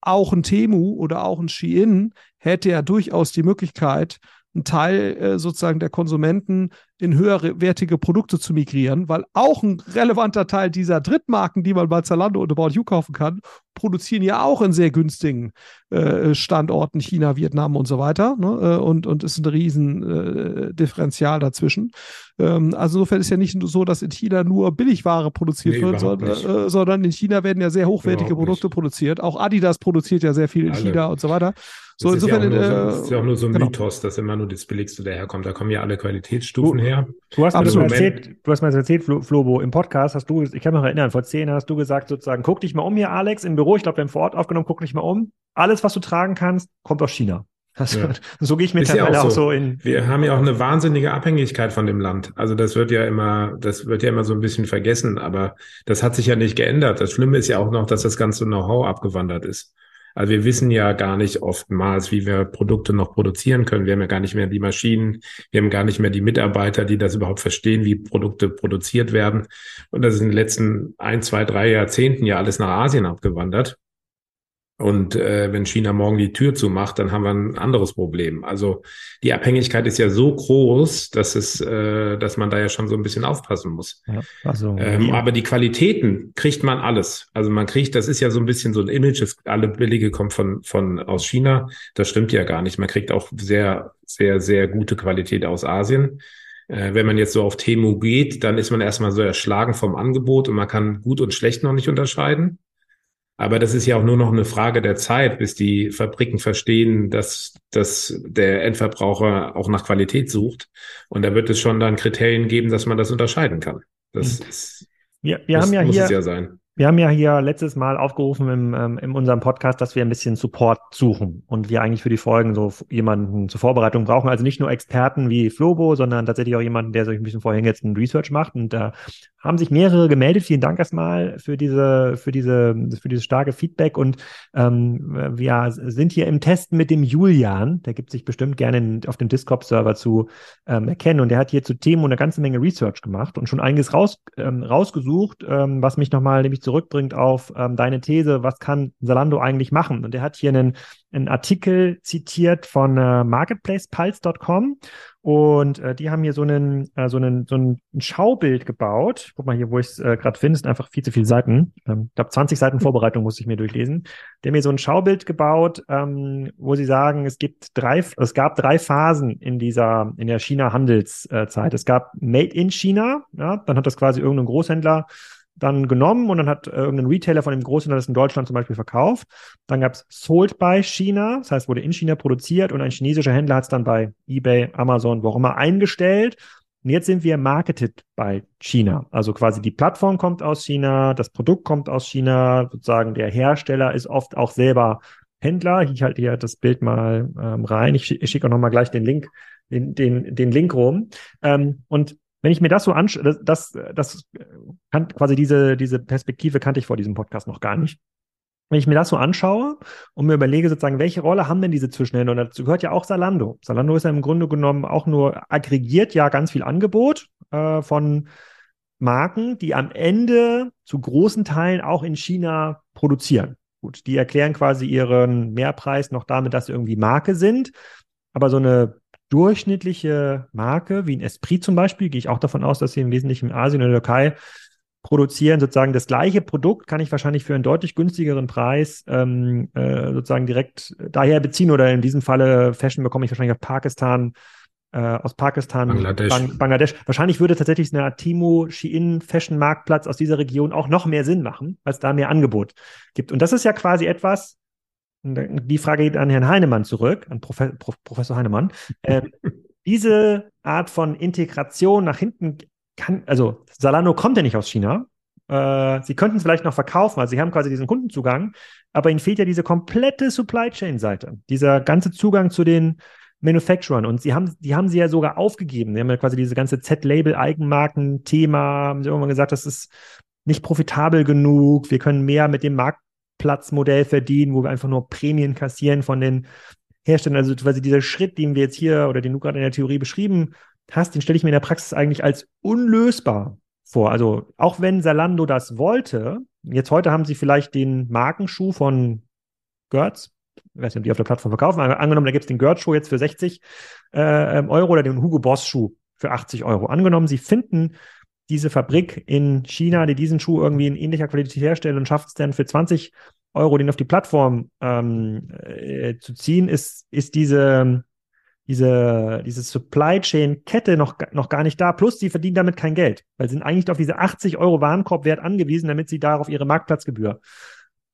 Speaker 3: auch ein Temu oder auch ein Shein hätte ja durchaus die Möglichkeit, einen Teil äh, sozusagen der Konsumenten in höherwertige Produkte zu migrieren, weil auch ein relevanter Teil dieser Drittmarken, die man bei Zalando und About You kaufen kann, produzieren ja auch in sehr günstigen äh, Standorten, China, Vietnam und so weiter. Ne? Äh, und, und ist ein riesen äh, Differential dazwischen. Ähm, also insofern ist ja nicht so, dass in China nur Billigware produziert nee, wird, sondern, äh, sondern, in China werden ja sehr hochwertige überhaupt Produkte nicht. produziert. Auch Adidas produziert ja sehr viel in Alle. China und so weiter.
Speaker 2: So, das insofern, ist ja, nur, äh, ist ja auch nur so ein genau. Mythos, dass immer nur das Billigste daherkommt. Da kommen ja alle Qualitätsstufen her.
Speaker 1: Du hast, mir das erzählt, du hast mir das erzählt, Flo, Flobo, im Podcast hast du, ich kann mich noch erinnern, vor zehn Jahren hast du gesagt, sozusagen, guck dich mal um hier, Alex, im Büro, ich glaube, wir haben vor Ort aufgenommen, guck dich mal um. Alles, was du tragen kannst, kommt aus China. Das, ja. So gehe ich mit
Speaker 2: ja auch, so. auch, so. in. Wir haben ja auch eine wahnsinnige Abhängigkeit von dem Land. Also das wird ja immer, das wird ja immer so ein bisschen vergessen, aber das hat sich ja nicht geändert. Das Schlimme ist ja auch noch, dass das ganze Know-how abgewandert ist. Also wir wissen ja gar nicht oftmals, wie wir Produkte noch produzieren können. Wir haben ja gar nicht mehr die Maschinen, wir haben gar nicht mehr die Mitarbeiter, die das überhaupt verstehen, wie Produkte produziert werden. Und das ist in den letzten ein, zwei, drei Jahrzehnten ja alles nach Asien abgewandert. Und äh, wenn China morgen die Tür zumacht, dann haben wir ein anderes Problem. Also die Abhängigkeit ist ja so groß, dass es, äh, dass man da ja schon so ein bisschen aufpassen muss. Ja, also, ähm, aber die Qualitäten kriegt man alles. Also man kriegt, das ist ja so ein bisschen so ein Image, dass alle Billige kommen von von aus China. Das stimmt ja gar nicht. Man kriegt auch sehr, sehr, sehr gute Qualität aus Asien. Äh, wenn man jetzt so auf Temu geht, dann ist man erstmal so erschlagen vom Angebot und man kann gut und schlecht noch nicht unterscheiden. Aber das ist ja auch nur noch eine Frage der Zeit, bis die Fabriken verstehen, dass, dass der Endverbraucher auch nach Qualität sucht. Und da wird es schon dann Kriterien geben, dass man das unterscheiden kann. Das
Speaker 1: mhm. ist, wir, wir muss, haben ja muss hier, es ja sein. Wir haben ja hier letztes Mal aufgerufen im, ähm, in unserem Podcast, dass wir ein bisschen Support suchen und wir eigentlich für die Folgen so jemanden zur Vorbereitung brauchen. Also nicht nur Experten wie Flobo, sondern tatsächlich auch jemanden, der sich ein bisschen vorher jetzt ein Research macht. Und da haben sich mehrere gemeldet. Vielen Dank erstmal für diese, für diese, für dieses starke Feedback. Und ähm, wir sind hier im Testen mit dem Julian. Der gibt sich bestimmt gerne auf dem Discord-Server zu ähm, erkennen. Und der hat hier zu Themen eine ganze Menge Research gemacht und schon einiges raus, ähm, rausgesucht, ähm, was mich nochmal nämlich zurückbringt auf ähm, deine These, was kann Salando eigentlich machen? Und er hat hier einen, einen Artikel zitiert von äh, marketplacepulse.com und äh, die haben hier so einen, äh, so einen, so ein Schaubild gebaut. Guck mal hier, wo ich es äh, gerade finde, sind einfach viel zu viele Seiten. Ähm, ich glaube, 20 Seiten Vorbereitung muss ich mir durchlesen. Die haben hier so ein Schaubild gebaut, ähm, wo sie sagen, es gibt drei, es gab drei Phasen in dieser, in der China-Handelszeit. Es gab Made in China, ja, dann hat das quasi irgendein Großhändler dann genommen und dann hat äh, irgendein Retailer von dem Großhändler in Deutschland zum Beispiel verkauft. Dann gab es Sold by China, das heißt, wurde in China produziert und ein chinesischer Händler hat es dann bei eBay, Amazon, wo auch immer eingestellt. Und jetzt sind wir marketed by China. Also quasi die Plattform kommt aus China, das Produkt kommt aus China, sozusagen der Hersteller ist oft auch selber Händler. Ich halte hier das Bild mal ähm, rein. Ich, ich schicke auch nochmal gleich den Link, den, den, den Link rum. Ähm, und wenn ich mir das so anschaue, das, das, das kann quasi diese, diese Perspektive kannte ich vor diesem Podcast noch gar nicht. wenn ich mir das so anschaue und mir überlege sozusagen, welche Rolle haben denn diese Zwischenhändler? Und dazu gehört ja auch Salando. Salando ist ja im Grunde genommen auch nur aggregiert ja ganz viel Angebot äh, von Marken, die am Ende zu großen Teilen auch in China produzieren. Gut, die erklären quasi ihren Mehrpreis noch damit, dass sie irgendwie Marke sind. Aber so eine durchschnittliche Marke, wie ein Esprit zum Beispiel, gehe ich auch davon aus, dass sie im Wesentlichen in Asien oder der Türkei produzieren, sozusagen das gleiche Produkt kann ich wahrscheinlich für einen deutlich günstigeren Preis ähm, äh, sozusagen direkt daher beziehen oder in diesem Falle Fashion bekomme ich wahrscheinlich aus Pakistan, äh, aus Pakistan,
Speaker 2: Bangladesch.
Speaker 1: Bang Bangladesch. Wahrscheinlich würde tatsächlich eine Timo Shein Fashion Marktplatz aus dieser Region auch noch mehr Sinn machen, weil es da mehr Angebot gibt. Und das ist ja quasi etwas, die Frage geht an Herrn Heinemann zurück, an Prof Prof Professor Heinemann. Äh, diese Art von Integration nach hinten kann, also Salando kommt ja nicht aus China. Äh, sie könnten es vielleicht noch verkaufen, also sie haben quasi diesen Kundenzugang, aber ihnen fehlt ja diese komplette Supply Chain Seite, dieser ganze Zugang zu den Manufacturern und sie haben, die haben sie ja sogar aufgegeben. Sie haben ja quasi diese ganze Z-Label-Eigenmarken-Thema, haben sie irgendwann gesagt, das ist nicht profitabel genug, wir können mehr mit dem Marktplatzmodell verdienen, wo wir einfach nur Prämien kassieren von den Herstellern. Also quasi dieser Schritt, den wir jetzt hier oder den du gerade in der Theorie beschrieben hast, den stelle ich mir in der Praxis eigentlich als unlösbar vor. Also auch wenn Salando das wollte, jetzt heute haben sie vielleicht den Markenschuh von Götz, ich weiß nicht, ob die auf der Plattform verkaufen, aber angenommen, da gibt es den Götz-Schuh jetzt für 60 äh, ähm, Euro oder den Hugo Boss-Schuh für 80 Euro. Angenommen, sie finden diese Fabrik in China, die diesen Schuh irgendwie in ähnlicher Qualität herstellt und schafft es dann für 20 Euro, den auf die Plattform ähm, äh, zu ziehen, ist, ist diese diese, diese Supply Chain Kette noch, noch gar nicht da. Plus, sie verdienen damit kein Geld, weil sie sind eigentlich auf diese 80 Euro Warenkorbwert angewiesen, damit sie darauf ihre Marktplatzgebühr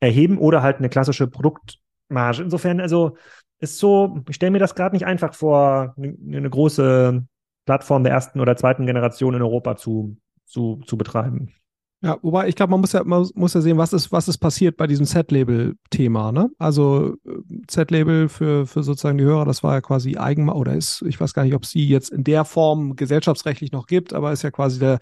Speaker 1: erheben oder halt eine klassische Produktmarge. Insofern, also, ist so, ich stelle mir das gerade nicht einfach vor, eine große Plattform der ersten oder zweiten Generation in Europa zu, zu, zu betreiben.
Speaker 3: Ja, wobei ich glaube, man muss ja man muss ja sehen, was ist was ist passiert bei diesem Z-Label-Thema. Ne? Also äh, Z-Label für für sozusagen die Hörer, das war ja quasi eigen oder ist, ich weiß gar nicht, ob es die jetzt in der Form gesellschaftsrechtlich noch gibt, aber ist ja quasi der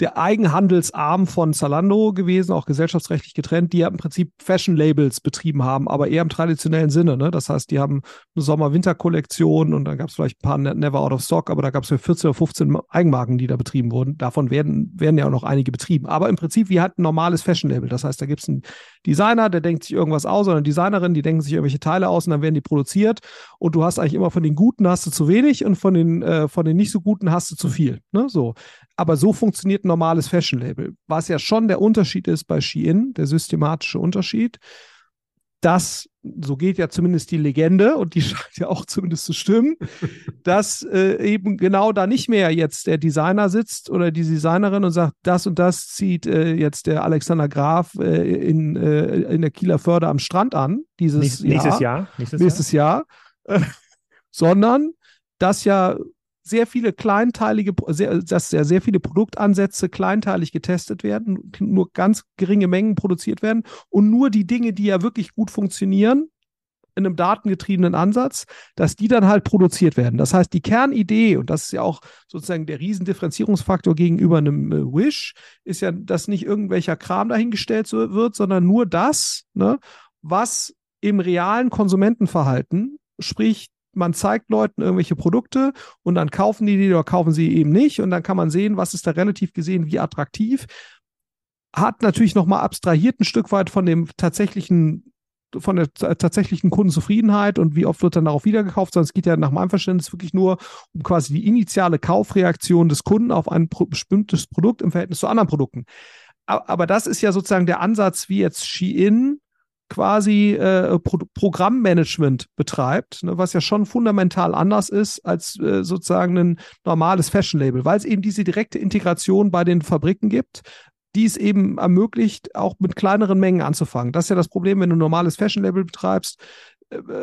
Speaker 3: der Eigenhandelsarm von Zalando gewesen, auch gesellschaftsrechtlich getrennt, die ja im Prinzip Fashion-Labels betrieben haben, aber eher im traditionellen Sinne. Ne? Das heißt, die haben eine Sommer-Winter-Kollektion und dann gab es vielleicht ein paar ne-, Never Out of Stock, aber da gab es ja 14 oder 15 Eigenmarken, die da betrieben wurden. Davon werden, werden ja auch noch einige betrieben. Aber im Prinzip wie halt ein normales Fashion-Label. Das heißt, da gibt es einen Designer, der denkt sich irgendwas aus, oder eine Designerin, die denken sich irgendwelche Teile aus und dann werden die produziert. Und du hast eigentlich immer von den Guten hast du zu wenig und von den, äh, von den nicht so Guten hast du zu viel. Ne? So. Aber so funktioniert ein normales Fashion-Label. Was ja schon der Unterschied ist bei Shein, der systematische Unterschied, dass, so geht ja zumindest die Legende, und die scheint ja auch zumindest zu stimmen, dass äh, eben genau da nicht mehr jetzt der Designer sitzt oder die Designerin und sagt, das und das zieht äh, jetzt der Alexander Graf äh, in, äh, in der Kieler Förde am Strand an, dieses
Speaker 1: nächstes
Speaker 3: Jahr.
Speaker 1: Jahr.
Speaker 3: Nächstes, nächstes Jahr. Jahr. sondern dass ja sehr viele kleinteilige, sehr, dass sehr, sehr viele Produktansätze kleinteilig getestet werden, nur ganz geringe Mengen produziert werden und nur die Dinge, die ja wirklich gut funktionieren, in einem datengetriebenen Ansatz, dass die dann halt produziert werden. Das heißt, die Kernidee, und das ist ja auch sozusagen der Riesendifferenzierungsfaktor gegenüber einem äh, Wish, ist ja, dass nicht irgendwelcher Kram dahingestellt wird, sondern nur das, ne, was im realen Konsumentenverhalten, sprich man zeigt Leuten irgendwelche Produkte und dann kaufen die die oder kaufen sie eben nicht und dann kann man sehen, was ist da relativ gesehen wie attraktiv. Hat natürlich nochmal abstrahiert ein Stück weit von dem tatsächlichen von der tatsächlichen Kundenzufriedenheit und wie oft wird dann darauf wiedergekauft, sondern es geht ja nach meinem Verständnis wirklich nur um quasi die initiale Kaufreaktion des Kunden auf ein bestimmtes Produkt im Verhältnis zu anderen Produkten. Aber das ist ja sozusagen der Ansatz, wie jetzt Shein quasi äh, Pro Programmmanagement betreibt, ne, was ja schon fundamental anders ist als äh, sozusagen ein normales Fashion-Label, weil es eben diese direkte Integration bei den Fabriken gibt, die es eben ermöglicht, auch mit kleineren Mengen anzufangen. Das ist ja das Problem, wenn du ein normales Fashion-Label betreibst,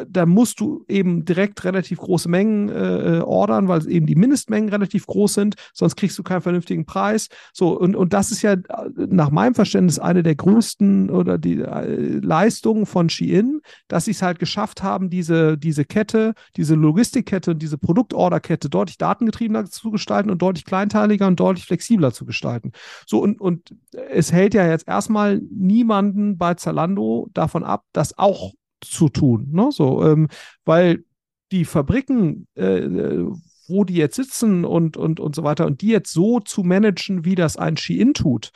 Speaker 3: da musst du eben direkt relativ große Mengen äh, ordern, weil eben die Mindestmengen relativ groß sind, sonst kriegst du keinen vernünftigen Preis. So, und, und das ist ja nach meinem Verständnis eine der größten oder die äh, Leistungen von Shein, dass sie es halt geschafft haben, diese, diese Kette, diese Logistikkette und diese Produktorderkette deutlich datengetriebener zu gestalten und deutlich kleinteiliger und deutlich flexibler zu gestalten. So, und, und es hält ja jetzt erstmal niemanden bei Zalando davon ab, das auch zu tun. Ne? So, ähm, weil die Fabriken, äh, wo die jetzt sitzen und, und, und so weiter, und die jetzt so zu managen, wie das ein Shein tut,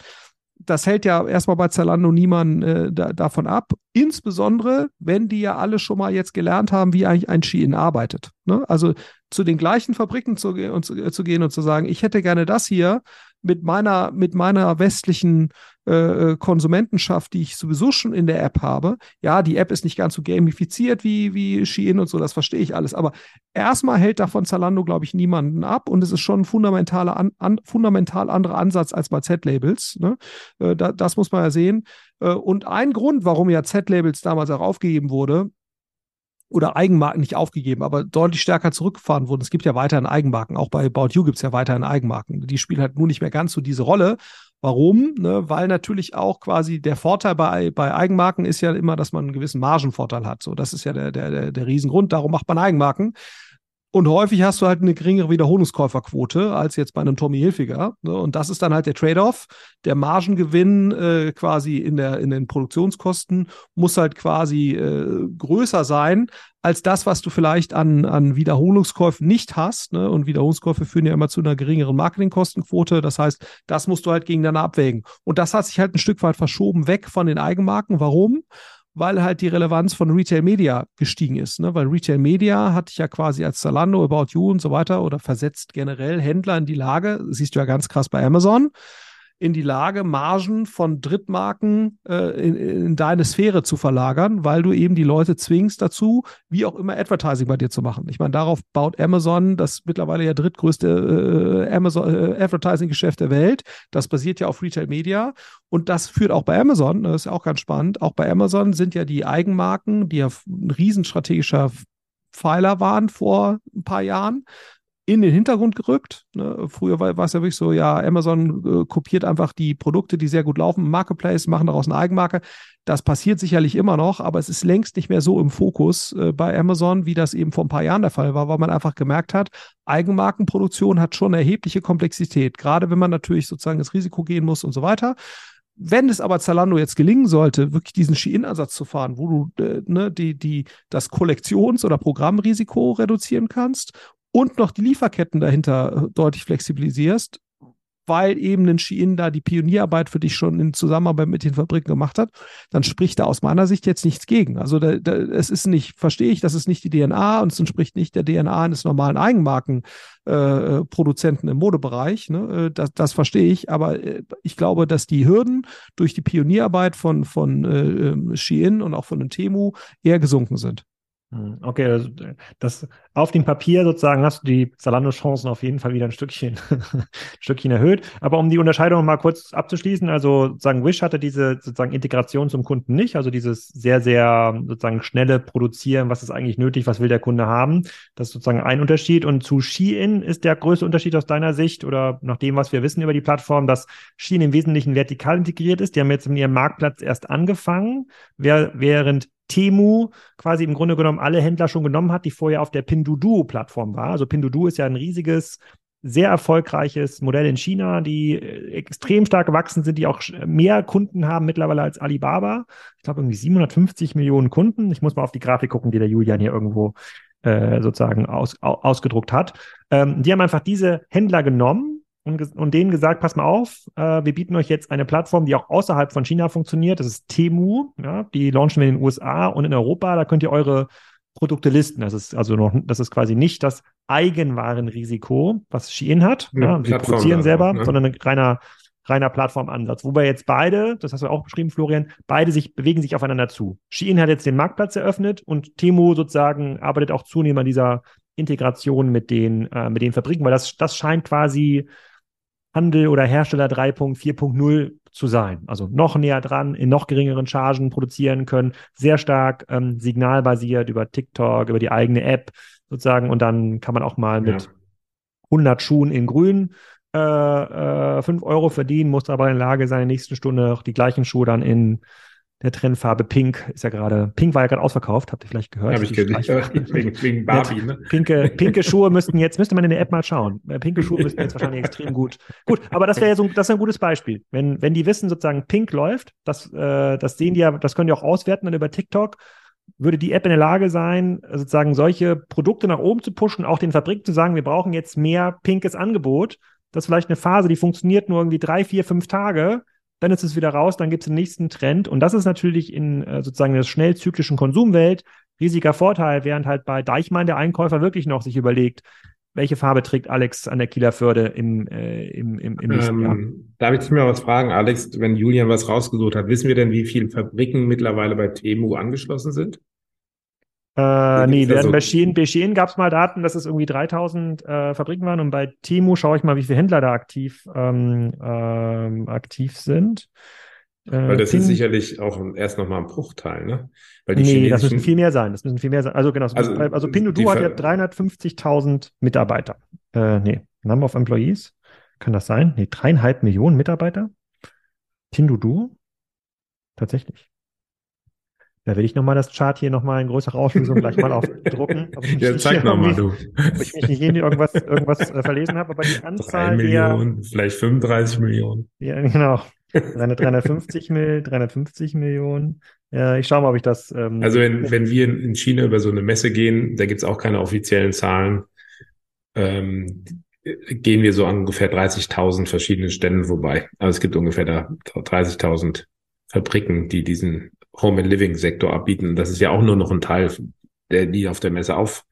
Speaker 3: das hält ja erstmal bei Zalando niemand äh, da, davon ab. Insbesondere, wenn die ja alle schon mal jetzt gelernt haben, wie eigentlich ein Shein arbeitet. Ne? Also zu den gleichen Fabriken zu, und, zu, zu gehen und zu sagen, ich hätte gerne das hier mit meiner, mit meiner westlichen äh, äh, Konsumentenschaft, die ich sowieso schon in der App habe. Ja, die App ist nicht ganz so gamifiziert wie, wie Shein und so, das verstehe ich alles. Aber erstmal hält davon Zalando, glaube ich, niemanden ab und es ist schon ein fundamentaler, an, an, fundamental anderer Ansatz als bei Z-Labels. Ne? Äh, da, das muss man ja sehen. Äh, und ein Grund, warum ja Z-Labels damals auch aufgegeben wurde, oder Eigenmarken nicht aufgegeben, aber deutlich stärker zurückgefahren wurden. Es gibt ja weiterhin Eigenmarken. Auch bei About You gibt es ja weiterhin Eigenmarken. Die spielen halt nur nicht mehr ganz so diese Rolle. Warum? Ne? Weil natürlich auch quasi der Vorteil bei, bei Eigenmarken ist ja immer, dass man einen gewissen Margenvorteil hat. So, das ist ja der, der, der, der Riesengrund. Darum macht man Eigenmarken. Und häufig hast du halt eine geringere Wiederholungskäuferquote als jetzt bei einem Tommy Hilfiger. Ne? Und das ist dann halt der Trade-off. Der Margengewinn äh, quasi in, der, in den Produktionskosten muss halt quasi äh, größer sein als das, was du vielleicht an, an Wiederholungskäufen nicht hast. Ne? Und Wiederholungskäufe führen ja immer zu einer geringeren Marketingkostenquote. Das heißt, das musst du halt gegeneinander abwägen. Und das hat sich halt ein Stück weit verschoben weg von den Eigenmarken. Warum? Weil halt die Relevanz von Retail Media gestiegen ist. Ne? Weil Retail Media ich ja quasi als Zalando, About You und so weiter oder versetzt generell Händler in die Lage, siehst du ja ganz krass bei Amazon, in die Lage, Margen von Drittmarken äh, in, in, deine Sphäre zu verlagern, weil du eben die Leute zwingst dazu, wie auch immer Advertising bei dir zu machen. Ich meine, darauf baut Amazon, das mittlerweile ja drittgrößte äh, Amazon äh, Advertising-Geschäft der Welt. Das basiert ja auf Retail Media und das führt auch bei Amazon, das ist ja auch ganz spannend. Auch bei Amazon sind ja die Eigenmarken, die ja ein riesenstrategischer Pfeiler waren vor ein paar Jahren, in den Hintergrund gerückt. Ne? Früher war, war, es ja wirklich so, ja, Amazon äh, kopiert einfach die Produkte, die sehr gut laufen, im Marketplace, machen daraus eine Eigenmarke. Das passiert sicherlich immer noch, aber es ist längst nicht mehr so im Fokus äh, bei Amazon, wie das eben vor ein paar Jahren der Fall war, weil man einfach gemerkt hat, Eigenmarkenproduktion hat schon erhebliche Komplexität, gerade wenn man natürlich sozusagen ins Risiko gehen muss und so weiter. Wenn es aber Zalando jetzt gelingen sollte, wirklich diesen Shein-Ansatz zu fahren, wo du äh, ne, die, die, das Kollektions- oder Programmrisiko reduzieren kannst und noch die Lieferketten dahinter äh, deutlich flexibilisierst, weil eben ein Shein da die Pionierarbeit für dich schon in Zusammenarbeit mit den Fabriken gemacht hat, dann spricht da aus meiner Sicht jetzt nichts gegen. Also da, da, es ist nicht, verstehe ich, das ist nicht die DNA und es entspricht nicht der DNA eines normalen Eigenmarkenproduzenten äh, im Modebereich. Ne? Äh, das, das verstehe ich, aber äh, ich glaube, dass die Hürden durch die Pionierarbeit von, von äh, Shein und auch von den Temu eher gesunken sind.
Speaker 1: Hm, okay, also das auf dem Papier sozusagen hast du die Zalando-Chancen auf jeden Fall wieder ein Stückchen, ein Stückchen erhöht. Aber um die Unterscheidung mal kurz abzuschließen, also sozusagen Wish hatte diese sozusagen Integration zum Kunden nicht, also dieses sehr, sehr sozusagen schnelle Produzieren, was ist eigentlich nötig, was will der Kunde haben. Das ist sozusagen ein Unterschied. Und zu Shein ist der größte Unterschied aus deiner Sicht oder nach dem, was wir wissen über die Plattform, dass Shein im Wesentlichen vertikal integriert ist. Die haben jetzt in ihrem Marktplatz erst angefangen, während Temu quasi im Grunde genommen alle Händler schon genommen hat, die vorher auf der Pinduoduo-Plattform war. Also Pinduoduo ist ja ein riesiges, sehr erfolgreiches Modell in China, die äh, extrem stark gewachsen sind, die auch mehr Kunden haben mittlerweile als Alibaba. Ich glaube irgendwie 750 Millionen Kunden. Ich muss mal auf die Grafik gucken, die der Julian hier irgendwo äh, sozusagen aus, ausgedruckt hat. Ähm, die haben einfach diese Händler genommen und, und denen gesagt, pass mal auf, äh, wir bieten euch jetzt eine Plattform, die auch außerhalb von China funktioniert. Das ist Temu. Ja, die launchen wir in den USA und in Europa. Da könnt ihr eure Produkte listen. Das ist also noch, das ist quasi nicht das Eigenwarenrisiko, was Shein hat. Ja, ja, sie produzieren selber, ne? sondern ein reiner, reiner Plattformansatz. Wobei jetzt beide, das hast du auch beschrieben, Florian, beide sich, bewegen sich aufeinander zu. Shein hat jetzt den Marktplatz eröffnet und Temu sozusagen arbeitet auch zunehmend an dieser Integration mit den, äh, mit den Fabriken, weil das, das scheint quasi Handel oder Hersteller 3.4.0 zu sein. Also noch näher dran, in noch geringeren Chargen produzieren können, sehr stark ähm, signalbasiert über TikTok, über die eigene App sozusagen. Und dann kann man auch mal mit ja. 100 Schuhen in grün äh, äh, 5 Euro verdienen, muss aber in der Lage sein, in der nächsten Stunde auch die gleichen Schuhe dann in der Trendfarbe Pink ist ja gerade, Pink war ja gerade ausverkauft, habt ihr vielleicht gehört?
Speaker 2: Habe ich gehört, wegen, wegen Barbie,
Speaker 1: ne? Pinke, pinke Schuhe müssten jetzt, müsste man in der App mal schauen. Äh, pinke Schuhe müssten jetzt wahrscheinlich extrem gut. Gut, aber das wäre ja so, das ist ein gutes Beispiel. Wenn, wenn die wissen, sozusagen Pink läuft, das, äh, das sehen die ja, das können die auch auswerten dann über TikTok, würde die App in der Lage sein, sozusagen solche Produkte nach oben zu pushen, auch den Fabriken zu sagen, wir brauchen jetzt mehr pinkes Angebot. Das ist vielleicht eine Phase, die funktioniert nur irgendwie drei, vier, fünf Tage dann ist es wieder raus, dann gibt es den nächsten Trend. Und das ist natürlich in äh, sozusagen der schnellzyklischen Konsumwelt riesiger Vorteil, während halt bei Deichmann der Einkäufer wirklich noch sich überlegt, welche Farbe trägt Alex an der Kieler Förde im, äh, im, im, im nächsten ähm, Jahr?
Speaker 2: Darf ich mir was fragen, Alex, wenn Julian was rausgesucht hat, wissen wir denn, wie viele Fabriken mittlerweile bei Temu angeschlossen sind?
Speaker 1: Äh, nee, während bei Shein, bei Shein gab es mal Daten, dass es irgendwie 3000 äh, Fabriken waren und bei Temu schaue ich mal, wie viele Händler da aktiv, ähm, ähm, aktiv sind.
Speaker 2: Äh, Weil das Ping, ist sicherlich auch erst nochmal ein Bruchteil, ne? Weil
Speaker 1: die nee, das müssen viel mehr sein. Das müssen viel mehr sein. Also genau, also, also Pinduoduo hat ja 350.000 Mitarbeiter. Äh, nee, Number of Employees. Kann das sein? Nee, dreieinhalb Millionen Mitarbeiter. Pinduoduo? Tatsächlich. Da will ich nochmal das Chart hier nochmal in größerer Auflösung gleich mal aufdrucken.
Speaker 2: ja, zeig nochmal, du.
Speaker 1: Ob ich mich nicht irgendwas, irgendwas äh, verlesen habe, aber die Anzahl
Speaker 2: 3 Millionen, der, vielleicht 35 Millionen.
Speaker 1: Ja, genau. 350 Millionen, 350 Millionen. Ja, ich schaue mal, ob ich das.
Speaker 2: Ähm, also wenn, wenn wir in China über so eine Messe gehen, da gibt's auch keine offiziellen Zahlen. Ähm, gehen wir so an ungefähr 30.000 verschiedenen Ständen vorbei. Also es gibt ungefähr da 30.000 Fabriken, die diesen Home and Living Sektor abbieten. Das ist ja auch nur noch ein Teil, der die auf der Messe auf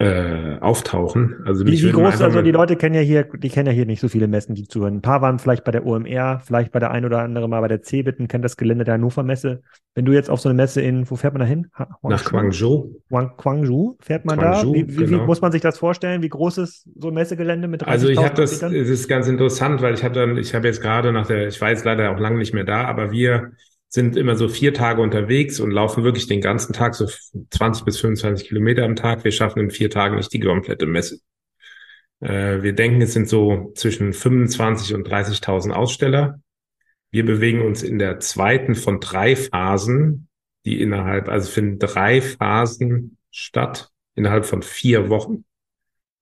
Speaker 2: äh, auftauchen. Also
Speaker 1: wie, wie groß, also die Leute kennen ja hier, die kennen ja hier nicht so viele Messen, die zuhören. Ein paar waren vielleicht bei der OMR, vielleicht bei der ein oder andere mal bei der CeBIT kennt das Gelände der Hannover Messe. Wenn du jetzt auf so eine Messe in, wo fährt man da hin?
Speaker 2: Nach Guangzhou.
Speaker 1: Guangzhou fährt man Guangzhou, da? Wie, wie, genau. wie, muss man sich das vorstellen? Wie groß ist so ein Messegelände mit
Speaker 2: Also ich habe das, es ist ganz interessant, weil ich habe dann, ich habe jetzt gerade nach der, ich war jetzt leider auch lange nicht mehr da, aber wir sind immer so vier Tage unterwegs und laufen wirklich den ganzen Tag, so 20 bis 25 Kilometer am Tag. Wir schaffen in vier Tagen nicht die komplette Messe. Äh, wir denken, es sind so zwischen 25 und 30.000 Aussteller. Wir bewegen uns in der zweiten von drei Phasen, die innerhalb, also finden drei Phasen statt, innerhalb von vier Wochen.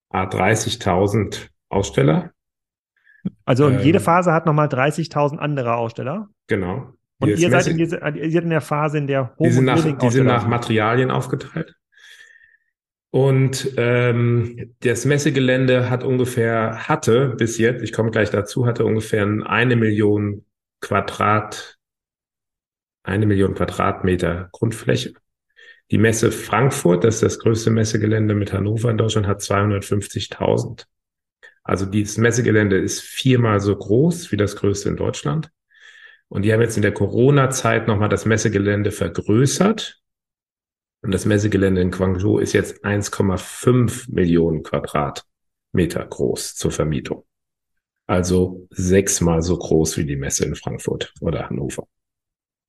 Speaker 2: A 30.000 Aussteller.
Speaker 1: Also ähm, jede Phase hat nochmal 30.000 andere Aussteller.
Speaker 2: Genau.
Speaker 1: Und ihr seid, in diese, ihr seid in der Phase, in der
Speaker 2: Home die sind nach, Die sind nach Materialien aufgeteilt. Und ähm, das Messegelände hat ungefähr, hatte bis jetzt, ich komme gleich dazu, hatte ungefähr eine Million Quadrat, eine Million Quadratmeter Grundfläche. Die Messe Frankfurt, das ist das größte Messegelände mit Hannover in Deutschland, hat 250.000. Also dieses Messegelände ist viermal so groß wie das größte in Deutschland. Und die haben jetzt in der Corona-Zeit nochmal das Messegelände vergrößert. Und das Messegelände in Guangzhou ist jetzt 1,5 Millionen Quadratmeter groß zur Vermietung. Also sechsmal so groß wie die Messe in Frankfurt oder Hannover.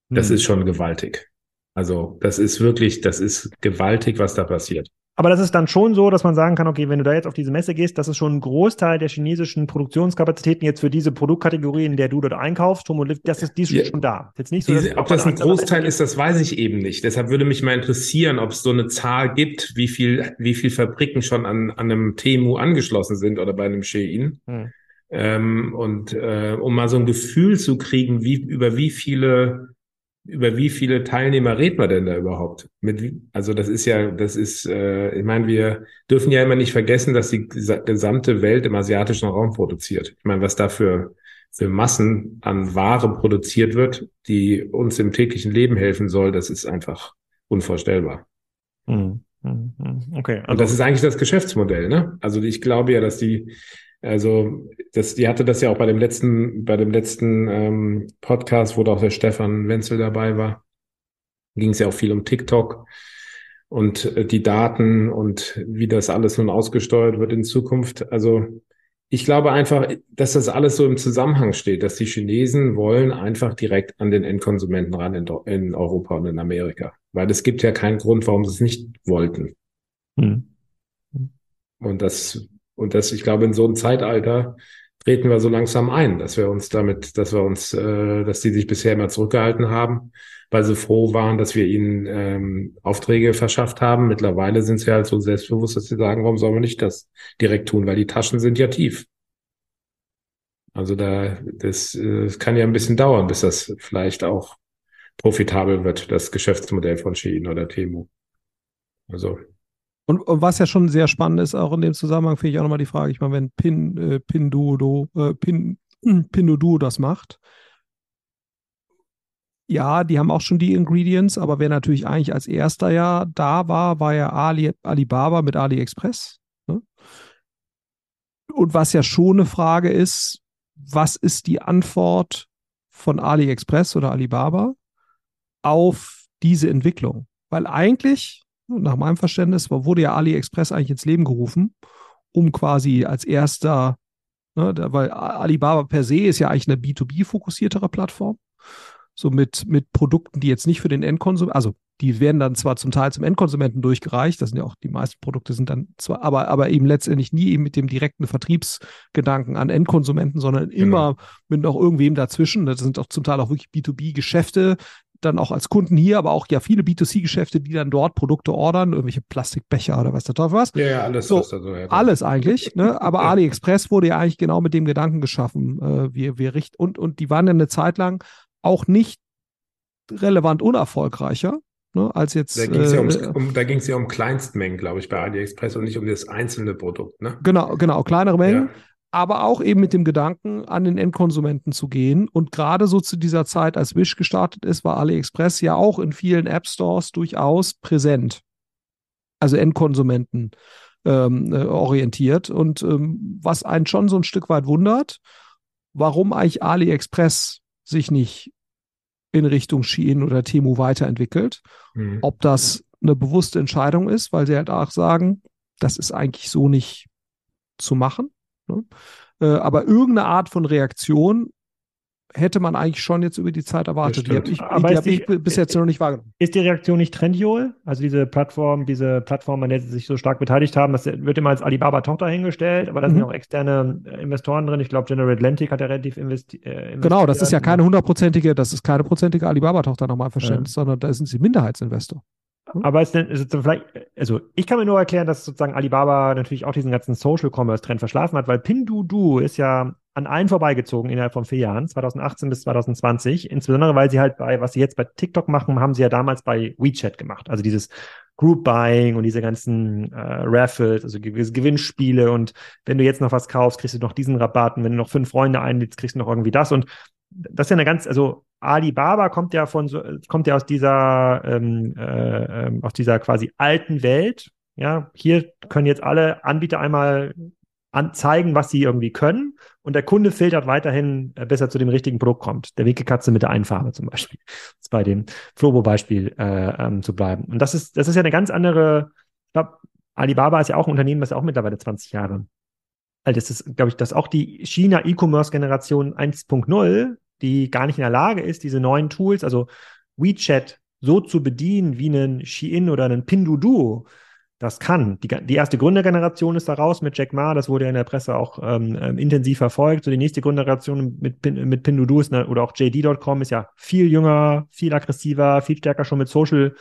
Speaker 2: Das hm. ist schon gewaltig. Also das ist wirklich, das ist gewaltig, was da passiert.
Speaker 1: Aber das ist dann schon so, dass man sagen kann, okay, wenn du da jetzt auf diese Messe gehst, das ist schon ein Großteil der chinesischen Produktionskapazitäten jetzt für diese Produktkategorie, in der du dort einkaufst, Lift, das ist, die ist ja, schon da.
Speaker 2: Jetzt nicht so, diese, ob das ein Großteil ist, das weiß ich eben nicht. Deshalb würde mich mal interessieren, ob es so eine Zahl gibt, wie viel, wie viel Fabriken schon an, an einem Temu angeschlossen sind oder bei einem Shein. Hm. Ähm, und äh, um mal so ein Gefühl zu kriegen, wie über wie viele über wie viele Teilnehmer reden wir denn da überhaupt? Mit, also das ist ja, das ist, äh, ich meine, wir dürfen ja immer nicht vergessen, dass die gesamte Welt im asiatischen Raum produziert. Ich meine, was da für, für Massen an Ware produziert wird, die uns im täglichen Leben helfen soll, das ist einfach unvorstellbar. Mhm. Okay. Also Und das ist eigentlich das Geschäftsmodell, ne? Also ich glaube ja, dass die also das, die hatte das ja auch bei dem letzten, bei dem letzten ähm, Podcast, wo auch der Stefan Wenzel dabei war, ging es ja auch viel um TikTok und äh, die Daten und wie das alles nun ausgesteuert wird in Zukunft. Also ich glaube einfach, dass das alles so im Zusammenhang steht, dass die Chinesen wollen einfach direkt an den Endkonsumenten ran in, in Europa und in Amerika. Weil es gibt ja keinen Grund, warum sie es nicht wollten. Hm. Und das, und das, ich glaube, in so einem Zeitalter treten wir so langsam ein, dass wir uns damit, dass wir uns, äh, dass die sich bisher immer zurückgehalten haben, weil sie froh waren, dass wir ihnen ähm, Aufträge verschafft haben. Mittlerweile sind sie halt so selbstbewusst, dass sie sagen, warum sollen wir nicht das direkt tun, weil die Taschen sind ja tief. Also da, das, äh, das kann ja ein bisschen dauern, bis das vielleicht auch profitabel wird, das Geschäftsmodell von Shein oder Temu. Also
Speaker 3: und, und, was ja schon sehr spannend ist, auch in dem Zusammenhang, finde ich auch nochmal die Frage, ich meine, wenn Pin, äh, Pinduoduo, äh, Pin, Pinduoduo das macht, ja, die haben auch schon die Ingredients, aber wer natürlich eigentlich als erster ja da war, war ja Ali, Alibaba mit AliExpress. Ne? Und was ja schon eine Frage ist, was ist die Antwort von AliExpress oder Alibaba auf diese Entwicklung? Weil eigentlich nach meinem Verständnis wurde ja AliExpress eigentlich ins Leben gerufen, um quasi als erster, ne, weil Alibaba per se ist ja eigentlich eine B2B-fokussiertere Plattform. So mit, mit Produkten, die jetzt nicht für den Endkonsumenten, also die werden dann zwar zum Teil zum Endkonsumenten durchgereicht, das sind ja auch die meisten Produkte sind dann zwar, aber, aber eben letztendlich nie eben mit dem direkten Vertriebsgedanken an Endkonsumenten, sondern genau. immer mit noch irgendwem dazwischen. Das sind auch zum Teil auch wirklich B2B-Geschäfte, dann auch als Kunden hier, aber auch ja viele B2C-Geschäfte, die dann dort Produkte ordern, irgendwelche Plastikbecher oder was da drauf was.
Speaker 2: Ja, ja, alles,
Speaker 3: so, was da so herkommt. Alles eigentlich, ne? Aber ja. AliExpress wurde ja eigentlich genau mit dem Gedanken geschaffen. Äh, wir, wir richten, und, und die waren ja eine Zeit lang auch nicht relevant unerfolgreicher. Ne, als jetzt.
Speaker 2: Da ging es ja, äh, um, da ja um Kleinstmengen, glaube ich, bei AliExpress und nicht um das einzelne Produkt. Ne?
Speaker 3: Genau, genau, kleinere Mengen. Ja aber auch eben mit dem Gedanken, an den Endkonsumenten zu gehen. Und gerade so zu dieser Zeit, als Wish gestartet ist, war AliExpress ja auch in vielen App Stores durchaus präsent. Also Endkonsumenten ähm, äh, orientiert. Und ähm, was einen schon so ein Stück weit wundert, warum eigentlich AliExpress sich nicht in Richtung Shein oder Temu weiterentwickelt. Mhm. Ob das eine bewusste Entscheidung ist, weil sie halt auch sagen, das ist eigentlich so nicht zu machen. Ne? Äh, aber irgendeine Art von Reaktion hätte man eigentlich schon jetzt über die Zeit erwartet. Die habe ich,
Speaker 1: die hab ich bis jetzt noch nicht wahrgenommen. Ist die Reaktion nicht Trendiol? Also diese Plattform, diese Plattform, an der sie sich so stark beteiligt haben, das wird immer als Alibaba-Tochter hingestellt, aber da mhm. sind auch externe äh, Investoren drin. Ich glaube, General Atlantic hat ja relativ investi äh, investiert.
Speaker 3: Genau, das ist ja keine hundertprozentige, das ist keine prozentige Alibaba-Tochter nochmal Verständnis, ja. sondern da sind sie Minderheitsinvestor.
Speaker 1: Hm? Aber denn, ist es vielleicht, also ich kann mir nur erklären, dass sozusagen Alibaba natürlich auch diesen ganzen Social Commerce Trend verschlafen hat, weil Pinduoduo ist ja an allen vorbeigezogen innerhalb von vier Jahren, 2018 bis 2020. Insbesondere, weil sie halt bei, was sie jetzt bei TikTok machen, haben sie ja damals bei WeChat gemacht. Also dieses Group Buying und diese ganzen äh, Raffles, also Gewinnspiele und wenn du jetzt noch was kaufst, kriegst du noch diesen Rabatt und wenn du noch fünf Freunde einlädst, kriegst du noch irgendwie das und das ist ja eine ganz, also Alibaba kommt ja von so, kommt ja aus dieser ähm, äh, ähm, aus dieser quasi alten Welt. Ja, hier können jetzt alle Anbieter einmal anzeigen, was sie irgendwie können, und der Kunde filtert weiterhin, äh, bis er zu dem richtigen Produkt kommt. Der Winkelkatze mit der Einfarbe zum Beispiel. Ist bei dem Flobo-Beispiel äh, ähm, zu bleiben. Und das ist, das ist ja eine ganz andere, ich glaube, Alibaba ist ja auch ein Unternehmen, das ja auch mittlerweile 20 Jahre alt ist. Ist, glaube ich, dass auch die China E-Commerce-Generation 1.0 die gar nicht in der Lage ist, diese neuen Tools, also WeChat, so zu bedienen wie einen Shein oder einen Pinduoduo, das kann. Die, die erste Gründergeneration ist da raus mit Jack Ma, das wurde ja in der Presse auch ähm, ähm intensiv verfolgt. So die nächste Gründergeneration mit, mit Pinduoduo ist, oder auch JD.com ist ja viel jünger, viel aggressiver, viel stärker schon mit Social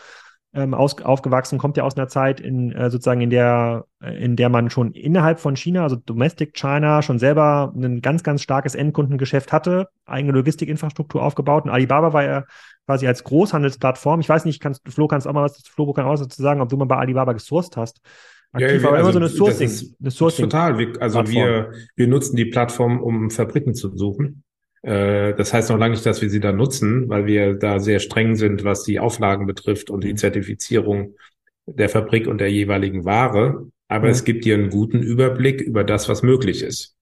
Speaker 1: ähm, aus, aufgewachsen, kommt ja aus einer Zeit, in äh, sozusagen in der, äh, in der man schon innerhalb von China, also Domestic China, schon selber ein ganz, ganz starkes Endkundengeschäft hatte, eigene Logistikinfrastruktur aufgebaut. Und Alibaba war ja quasi als Großhandelsplattform. Ich weiß nicht, kannst, Flo, kannst auch mal was, Flo, kann auch was dazu sagen, ob du mal bei Alibaba gesourced hast.
Speaker 2: Aktiv, ja, wir, aber also, immer so eine Sourcing. Ist, eine Sourcing total. Wir, also wir, wir nutzen die Plattform, um Fabriken zu suchen. Äh, das heißt noch lange nicht, dass wir sie da nutzen, weil wir da sehr streng sind, was die Auflagen betrifft und die mhm. Zertifizierung der Fabrik und der jeweiligen Ware. Aber mhm. es gibt dir einen guten Überblick über das, was möglich ist.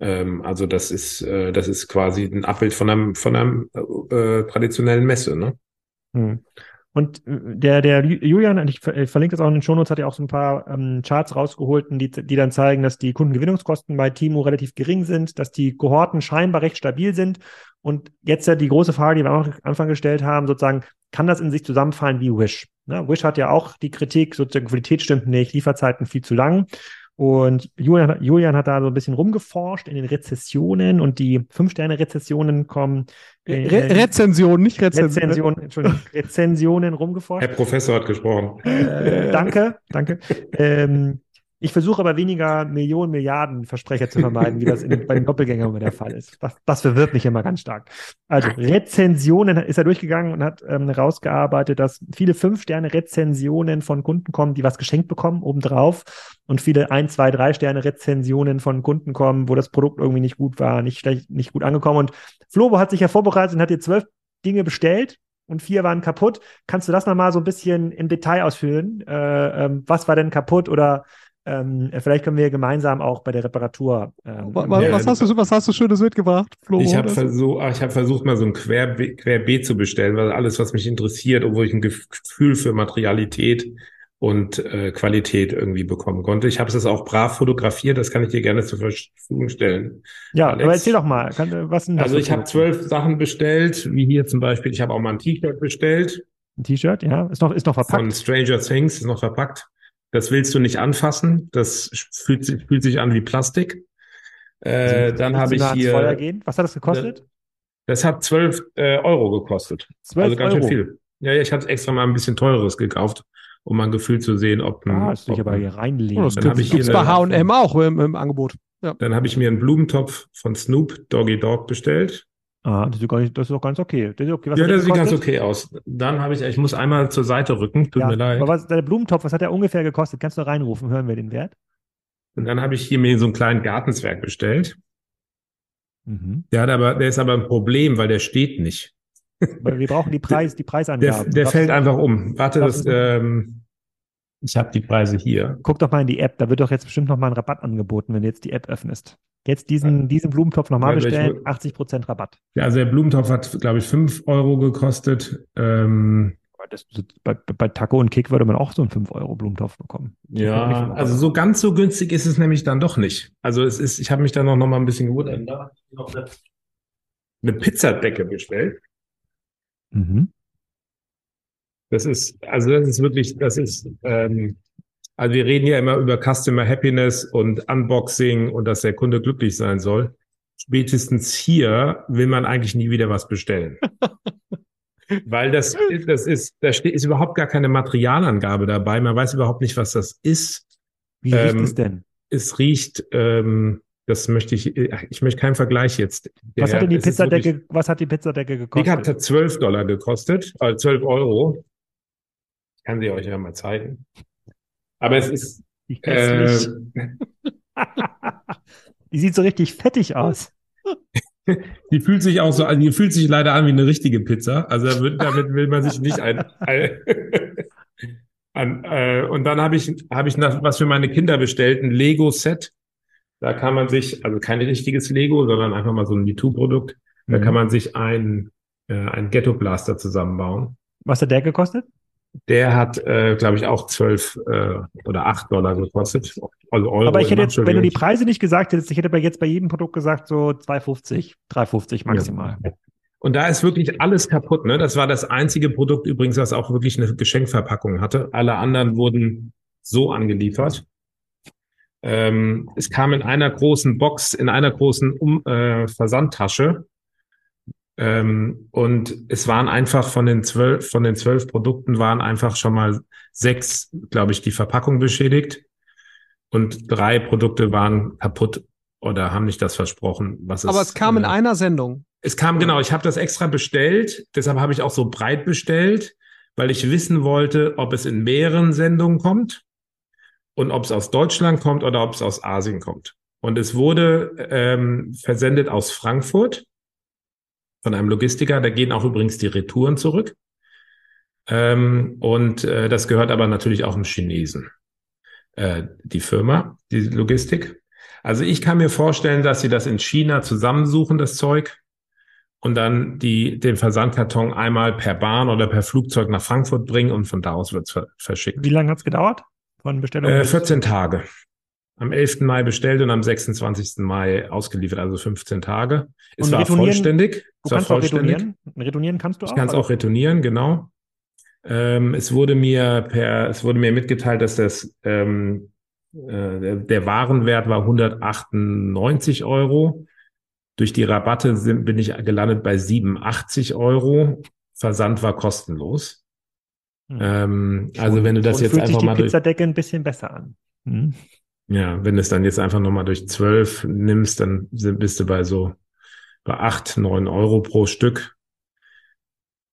Speaker 2: Ähm, also das ist, äh, das ist quasi ein Abbild von einem, von einem äh, traditionellen Messe. Ne?
Speaker 1: Mhm. Und äh, der, der Julian, ich verlinke das auch in den Shownotes, hat ja auch so ein paar ähm, Charts rausgeholt, die, die dann zeigen, dass die Kundengewinnungskosten bei Timo relativ gering sind, dass die Kohorten scheinbar recht stabil sind. Und jetzt ja die große Frage, die wir am Anfang gestellt haben, sozusagen, kann das in sich zusammenfallen wie Wish? Ne? Wish hat ja auch die Kritik, sozusagen Qualität stimmt nicht, Lieferzeiten viel zu lang. Und Julian, Julian hat da so ein bisschen rumgeforscht in den Rezessionen und die Fünf-Sterne-Rezessionen kommen.
Speaker 3: Äh, Re Rezension, nicht
Speaker 1: Rezension. Rezension, Entschuldigung, Rezensionen rumgeforscht.
Speaker 2: Herr Professor hat gesprochen.
Speaker 1: Äh, danke, danke. Ähm, ich versuche aber weniger Millionen, Milliarden Versprecher zu vermeiden, wie das in, bei den Doppelgängern immer der Fall ist. Das, das verwirrt mich immer ganz stark. Also Rezensionen ist er durchgegangen und hat ähm, herausgearbeitet, dass viele Fünf-Sterne-Rezensionen von Kunden kommen, die was geschenkt bekommen obendrauf und viele ein, zwei, drei Sterne-Rezensionen von Kunden kommen, wo das Produkt irgendwie nicht gut war, nicht schlecht, nicht gut angekommen. Und Flobo hat sich ja vorbereitet und hat dir zwölf Dinge bestellt und vier waren kaputt. Kannst du das nochmal so ein bisschen im Detail ausführen? Äh, ähm, was war denn kaputt oder ähm, vielleicht können wir gemeinsam auch bei der Reparatur.
Speaker 3: Ähm, was, was, hast du, was hast du Schönes mitgebracht,
Speaker 2: Flo? Ich habe versuch, hab versucht, mal so ein Quer, Querbeet zu bestellen, weil alles, was mich interessiert, obwohl ich ein Gefühl für Materialität und äh, Qualität irgendwie bekommen konnte. Ich habe es auch brav fotografiert, das kann ich dir gerne zur Verfügung stellen.
Speaker 1: Ja, Alex. aber erzähl doch mal, kann, was
Speaker 2: denn Also ich habe zwölf Sachen bestellt, wie hier zum Beispiel, ich habe auch mal ein T-Shirt bestellt.
Speaker 1: Ein T-Shirt, ja, ist noch, ist noch verpackt.
Speaker 2: Von Stranger Things, ist noch verpackt. Das willst du nicht anfassen. Das fühlt sich, fühlt sich an wie Plastik. Äh, also, dann habe ich hier.
Speaker 1: Feuer gehen? Was hat das gekostet?
Speaker 2: Das hat 12 äh, Euro gekostet. 12 also ganz Euro. schön viel. Ja, ja, ich habe extra mal ein bisschen teureres gekauft, um mal ein Gefühl zu sehen, ob ein.
Speaker 1: Ah,
Speaker 2: dich
Speaker 1: aber hier reinlegen.
Speaker 3: Oh, das gibt es bei H&M auch im, im Angebot.
Speaker 2: Ja. Dann habe ich mir einen Blumentopf von Snoop Doggy Dog bestellt.
Speaker 1: Ah, das ist, nicht, das ist auch ganz okay.
Speaker 2: Das ist okay. Was ja, das sieht ganz okay aus. Dann habe ich, ich muss einmal zur Seite rücken, tut ja, mir leid.
Speaker 1: Aber was, der Blumentopf, was hat der ungefähr gekostet? Kannst du reinrufen, hören wir den Wert?
Speaker 2: Und dann habe ich hier mir so einen kleinen Gartenzwerg bestellt. Mhm. Der hat aber, der ist aber ein Problem, weil der steht nicht.
Speaker 1: Weil wir brauchen die Preis, die Preisangaben.
Speaker 2: Der, der fällt einfach um. Warte, das, ähm, ich habe die Preise hier.
Speaker 1: Guck doch mal in die App, da wird doch jetzt bestimmt noch mal ein Rabatt angeboten, wenn du jetzt die App öffnest. Jetzt diesen, diesen Blumentopf nochmal bestellen, 80% Rabatt.
Speaker 2: Ja, also der Blumentopf hat, glaube ich, 5 Euro gekostet. Ähm,
Speaker 1: das, bei, bei Taco und Kick würde man auch so einen 5-Euro-Blumentopf bekommen.
Speaker 2: Ja, also so ganz so günstig ist es nämlich dann doch nicht. Also es ist, ich habe mich da noch, noch mal ein bisschen gewundert. Da noch eine, eine Pizzadecke bestellt. Mhm. Das ist, also das ist wirklich, das ist, ähm, also wir reden ja immer über Customer Happiness und Unboxing und dass der Kunde glücklich sein soll. Spätestens hier will man eigentlich nie wieder was bestellen. Weil das, das ist, da steht, ist überhaupt gar keine Materialangabe dabei. Man weiß überhaupt nicht, was das ist.
Speaker 1: Wie riecht ähm, es denn?
Speaker 2: Es riecht, ähm, das möchte ich, ich möchte keinen Vergleich jetzt.
Speaker 1: Der, was hat denn die Pizzadecke, wirklich, was hat die Pizzadecke gekostet?
Speaker 2: Die hat 12 Dollar gekostet, also 12 Euro kann sie euch ja mal zeigen. Aber es ist. Äh,
Speaker 1: die sieht so richtig fettig aus.
Speaker 2: Die fühlt sich auch so an, die fühlt sich leider an wie eine richtige Pizza. Also damit will man sich nicht ein. ein an, äh, und dann habe ich, habe ich nach, was für meine Kinder bestellt, ein Lego-Set. Da kann man sich, also kein richtiges Lego, sondern einfach mal so ein MeToo-Produkt. Da mhm. kann man sich ein, äh, ein Ghetto-Blaster zusammenbauen.
Speaker 1: Was hat der gekostet?
Speaker 2: Der hat, äh, glaube ich, auch zwölf äh, oder acht Dollar gekostet.
Speaker 1: Also Euro aber ich hätte jetzt, wenn du die Preise nicht gesagt hättest, ich hätte aber jetzt bei jedem Produkt gesagt, so 2,50, 3,50 maximal. Ja.
Speaker 2: Und da ist wirklich alles kaputt. Ne? Das war das einzige Produkt übrigens, das auch wirklich eine Geschenkverpackung hatte. Alle anderen wurden so angeliefert. Ähm, es kam in einer großen Box, in einer großen um äh, Versandtasche ähm, und es waren einfach von den zwölf, von den zwölf Produkten waren einfach schon mal sechs, glaube ich, die Verpackung beschädigt. Und drei Produkte waren kaputt oder haben nicht das versprochen, was
Speaker 3: es. Aber es kam äh, in einer Sendung.
Speaker 2: Es kam, genau, ich habe das extra bestellt, deshalb habe ich auch so breit bestellt, weil ich wissen wollte, ob es in mehreren Sendungen kommt und ob es aus Deutschland kommt oder ob es aus Asien kommt. Und es wurde ähm, versendet aus Frankfurt von einem Logistiker. Da gehen auch übrigens die Retouren zurück. Ähm, und äh, das gehört aber natürlich auch einem Chinesen, äh, die Firma, die Logistik. Also ich kann mir vorstellen, dass sie das in China zusammensuchen, das Zeug, und dann die, den Versandkarton einmal per Bahn oder per Flugzeug nach Frankfurt bringen und von da aus wird es verschickt.
Speaker 1: Wie lange hat es gedauert von Bestellung?
Speaker 2: Äh, 14 Tage. Am 11. Mai bestellt und am 26. Mai ausgeliefert, also 15 Tage. Es
Speaker 1: Und
Speaker 2: war vollständig.
Speaker 1: Du
Speaker 2: Es war
Speaker 1: kannst auch
Speaker 2: vollständig.
Speaker 1: retournieren. Retournieren kannst du auch.
Speaker 2: Ich kann es auch retournieren, genau. Ähm, es wurde mir per, es wurde mir mitgeteilt, dass das ähm, äh, der, der Warenwert war 198 Euro. Durch die Rabatte sind, bin ich gelandet bei 87 Euro. Versand war kostenlos.
Speaker 1: Hm.
Speaker 2: Ähm, also wenn du das
Speaker 1: Und
Speaker 2: jetzt
Speaker 1: fühlt sich
Speaker 2: einfach
Speaker 1: die
Speaker 2: mal
Speaker 1: Pizzadecke ein bisschen besser an. Hm.
Speaker 2: Ja, wenn du es dann jetzt einfach nochmal durch 12 nimmst, dann bist du bei so bei 8, 9 Euro pro Stück.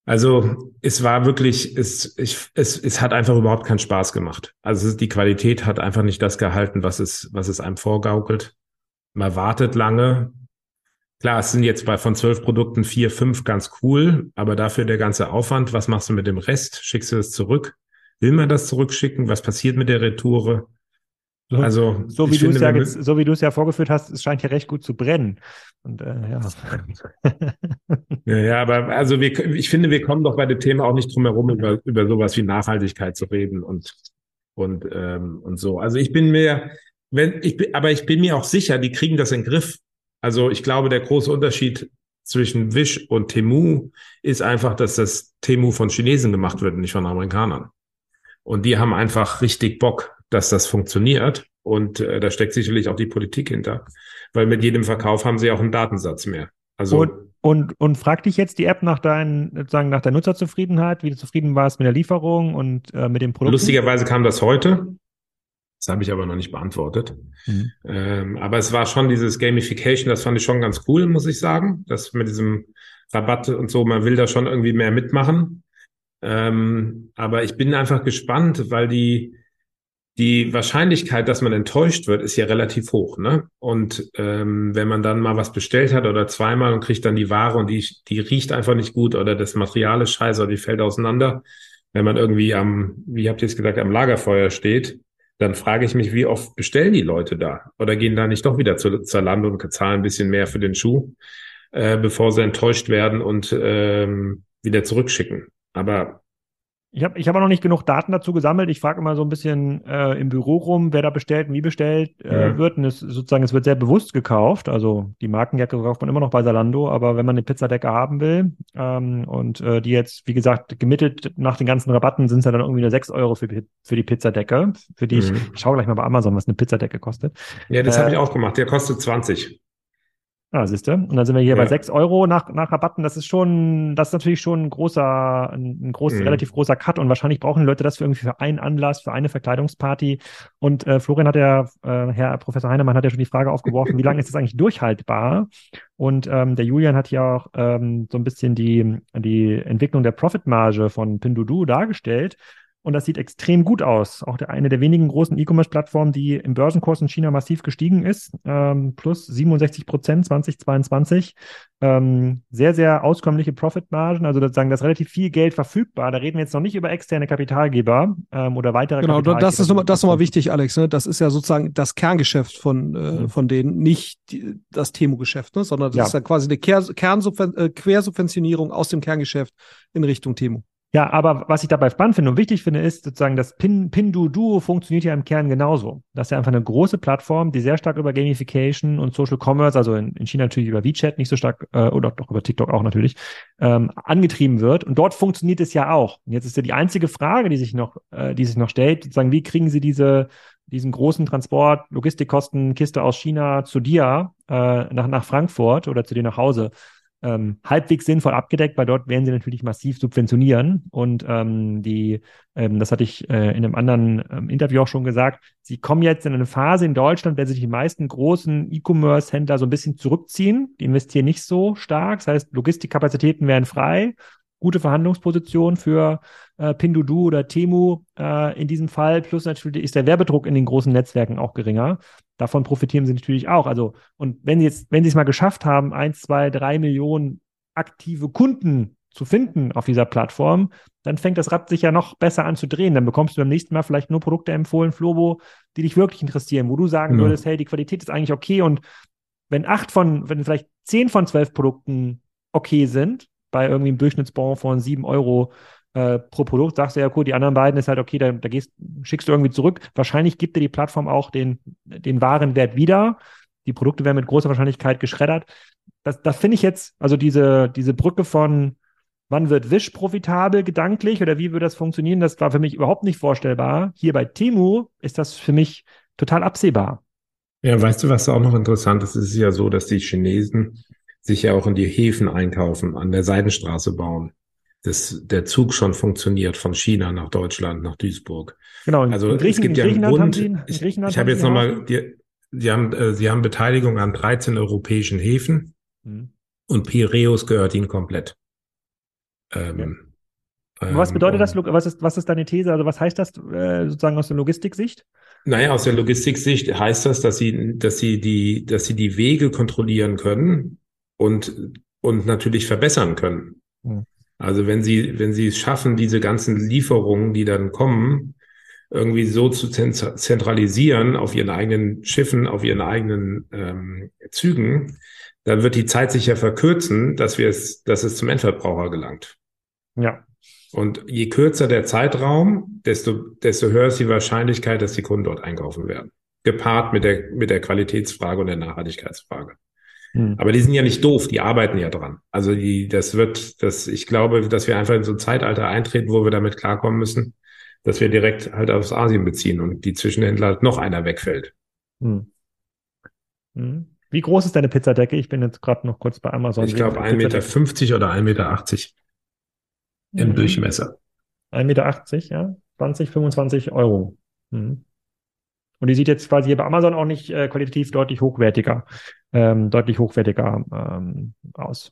Speaker 2: Also es war wirklich, es, ich, es, es hat einfach überhaupt keinen Spaß gemacht. Also die Qualität hat einfach nicht das gehalten, was es, was es einem vorgaukelt. Man wartet lange. Klar, es sind jetzt bei von zwölf Produkten vier, fünf ganz cool, aber dafür der ganze Aufwand. Was machst du mit dem Rest? Schickst du das zurück? Will man das zurückschicken? Was passiert mit der Retoure?
Speaker 1: So,
Speaker 2: Also
Speaker 1: so wie du es ja jetzt, so wie du es ja vorgeführt hast, es scheint ja recht gut zu brennen. Und äh, ja.
Speaker 2: Ja, ja, aber also wir, ich finde, wir kommen doch bei dem Thema auch nicht drum herum, über, über sowas wie Nachhaltigkeit zu reden und, und, ähm, und so. Also ich bin mir, wenn, ich bin, aber ich bin mir auch sicher, die kriegen das in den Griff. Also ich glaube, der große Unterschied zwischen Wish und Temu ist einfach, dass das Temu von Chinesen gemacht wird und nicht von Amerikanern. Und die haben einfach richtig Bock, dass das funktioniert. Und äh, da steckt sicherlich auch die Politik hinter. Weil mit jedem Verkauf haben sie auch einen Datensatz mehr. Also
Speaker 1: Und, und, und frag dich jetzt die App nach deinen, sozusagen nach der Nutzerzufriedenheit, wie du zufrieden warst mit der Lieferung und äh, mit dem Produkt.
Speaker 2: Lustigerweise kam das heute. Das habe ich aber noch nicht beantwortet.
Speaker 1: Mhm.
Speaker 2: Ähm, aber es war schon dieses Gamification, das fand ich schon ganz cool, muss ich sagen. Das mit diesem Rabatt und so, man will da schon irgendwie mehr mitmachen. Ähm, aber ich bin einfach gespannt, weil die, die Wahrscheinlichkeit, dass man enttäuscht wird, ist ja relativ hoch, ne? Und ähm, wenn man dann mal was bestellt hat oder zweimal und kriegt dann die Ware und die, die riecht einfach nicht gut oder das Material ist scheiße oder die fällt auseinander, wenn man irgendwie am, wie habt ihr es gesagt, am Lagerfeuer steht, dann frage ich mich, wie oft bestellen die Leute da? Oder gehen da nicht doch wieder zu Zalando und zahlen ein bisschen mehr für den Schuh, äh, bevor sie enttäuscht werden und ähm, wieder zurückschicken? Aber
Speaker 1: Ich habe ich hab auch noch nicht genug Daten dazu gesammelt. Ich frage immer so ein bisschen äh, im Büro rum, wer da bestellt und wie bestellt äh,
Speaker 2: Ja.
Speaker 1: wird. Und es sozusagen, es wird sehr bewusst gekauft. Also die Markenjacke kauft man immer noch bei Zalando, aber wenn man eine Pizzadecke haben will ähm, und äh, die jetzt, wie gesagt, gemittelt nach den ganzen Rabatten sind es ja dann irgendwie nur 6 Euro für, für die Pizzadecke, für die ich,
Speaker 2: Mhm.
Speaker 1: ich schaue gleich mal bei Amazon, was eine Pizzadecke kostet.
Speaker 2: ja, das
Speaker 1: Äh,
Speaker 2: habe ich auch gemacht. Der kostet 20.
Speaker 1: Ah, siehst du? Und dann sind wir hier
Speaker 2: Ja.
Speaker 1: bei 6 Euro nach, nach Rabatten. Das ist schon, das ist natürlich schon ein großer, ein, ein groß,
Speaker 2: Mhm.
Speaker 1: relativ großer Cut und wahrscheinlich brauchen Leute das für irgendwie für einen Anlass, für eine Verkleidungsparty. Und äh, Florian hat ja, äh, Herr Professor Heinemann hat ja schon die Frage aufgeworfen, wie lange ist das eigentlich durchhaltbar? Und ähm, der Julian hat ja auch ähm, so ein bisschen die, die Entwicklung der Profitmarge von Pinduoduo dargestellt. Und das sieht extrem gut aus. Auch der, eine der wenigen großen E-Commerce-Plattformen, die im Börsenkurs in China massiv gestiegen ist. Ähm, plus 67 Prozent 2022. Ähm, sehr, sehr auskömmliche Profitmargen. Also sozusagen, da ist relativ viel Geld verfügbar. Da reden wir jetzt noch nicht über externe Kapitalgeber ähm, oder weitere
Speaker 3: Genau,
Speaker 1: Kapitalgeber.
Speaker 3: das ist nochmal, das ist nochmal wichtig, Alex. Ne? Das ist ja sozusagen das Kerngeschäft von, äh,
Speaker 1: Mhm.
Speaker 3: von denen, nicht die, das Temu-Geschäft, ne? sondern das
Speaker 1: Ja.
Speaker 3: ist ja quasi eine Kernsubven äh, Quersubventionierung aus dem Kerngeschäft in Richtung Temu.
Speaker 1: Ja, aber was ich dabei spannend finde und wichtig finde, ist sozusagen, das Pin, Pinduoduo funktioniert ja im Kern genauso. Das ist ja einfach eine große Plattform, die sehr stark über Gamification und Social Commerce, also in, in China natürlich über WeChat, nicht so stark, äh, oder doch über TikTok auch natürlich, ähm, angetrieben wird. Und dort funktioniert es ja auch. Und jetzt ist ja die einzige Frage, die sich noch, äh, die sich noch stellt, sozusagen, wie kriegen Sie diese, diesen großen Transport, Logistikkosten, Kiste aus China zu dir, äh, nach, nach Frankfurt oder zu dir nach Hause? Ähm, halbwegs sinnvoll abgedeckt, weil dort werden sie natürlich massiv subventionieren. Und ähm, die, ähm, das hatte ich äh, in einem anderen ähm, Interview auch schon gesagt, sie kommen jetzt in eine Phase in Deutschland, der sich die meisten großen E-Commerce-Händler so ein bisschen zurückziehen. Die investieren nicht so stark. Das heißt, Logistikkapazitäten werden frei. Gute Verhandlungsposition für äh, Pinduoduo oder Temu äh, in diesem Fall. Plus natürlich ist der Werbedruck in den großen Netzwerken auch geringer. Davon profitieren sie natürlich auch. Also, und wenn sie jetzt, wenn sie es mal geschafft haben, eins, zwei, drei Millionen aktive Kunden zu finden auf dieser Plattform, dann fängt das Rad sich ja noch besser an zu drehen. Dann bekommst du beim nächsten Mal vielleicht nur Produkte empfohlen, Flobo, die dich wirklich interessieren, wo du sagen
Speaker 2: Ja.
Speaker 1: würdest, hey, die Qualität ist eigentlich okay und wenn acht von, wenn vielleicht zehn von zwölf Produkten okay sind, bei irgendwie einem Durchschnittsbon von 7 Euro äh, pro Produkt, sagst du ja, cool, die anderen beiden ist halt okay, da, da gehst, schickst du irgendwie zurück. Wahrscheinlich gibt dir die Plattform auch den, den wahren Wert wieder. Die Produkte werden mit großer Wahrscheinlichkeit geschreddert. Das, das finde ich jetzt, also diese, diese Brücke von wann wird Wish profitabel gedanklich oder wie würde das funktionieren, das war für mich überhaupt nicht vorstellbar. Hier bei Temu ist das für mich total absehbar.
Speaker 2: Ja, weißt du, was auch noch interessant ist? Es ist ja so, dass die Chinesen sich ja auch in die Häfen einkaufen, an der Seidenstraße bauen. Das, der Zug schon funktioniert von China nach Deutschland, nach Duisburg.
Speaker 1: Genau.
Speaker 2: Also es gibt ja einen Grund. Sie, ich, ich habe jetzt nochmal, die, die haben, äh, sie haben Beteiligung an 13 europäischen Häfen hm. und Piräus gehört ihnen komplett.
Speaker 1: Ähm, ja. was bedeutet das? Was ist, was ist deine These? Also was heißt das äh, sozusagen aus der Logistiksicht?
Speaker 2: Naja, aus der Logistiksicht heißt das, dass sie, dass sie die, dass sie die Wege kontrollieren können und, und natürlich verbessern können. Hm. Also wenn sie, wenn sie es schaffen, diese ganzen Lieferungen, die dann kommen, irgendwie so zu zentralisieren auf ihren eigenen Schiffen, auf ihren eigenen ähm, Zügen, dann wird die Zeit sich ja verkürzen, dass wir es, dass es zum Endverbraucher gelangt.
Speaker 1: Ja.
Speaker 2: Und je kürzer der Zeitraum, desto, desto höher ist die Wahrscheinlichkeit, dass die Kunden dort einkaufen werden. Gepaart mit der, mit der Qualitätsfrage und der Nachhaltigkeitsfrage. Hm. Aber die sind ja nicht doof, die arbeiten ja dran. Also die, das wird, das, ich glaube, dass wir einfach in so ein Zeitalter eintreten, wo wir damit klarkommen müssen, dass wir direkt halt aus Asien beziehen und die Zwischenhändler halt noch einer wegfällt. Hm.
Speaker 1: Hm. Wie groß ist deine Pizzadecke? Ich bin jetzt gerade noch kurz bei Amazon.
Speaker 2: Ich glaube 1,50 Meter oder 1,80 Meter im mhm. Durchmesser.
Speaker 1: 1,80 Meter, ja. 20, 25 Euro. Mhm. Und die sieht jetzt quasi hier bei Amazon auch nicht äh, qualitativ deutlich hochwertiger, ähm, deutlich hochwertiger ähm, aus.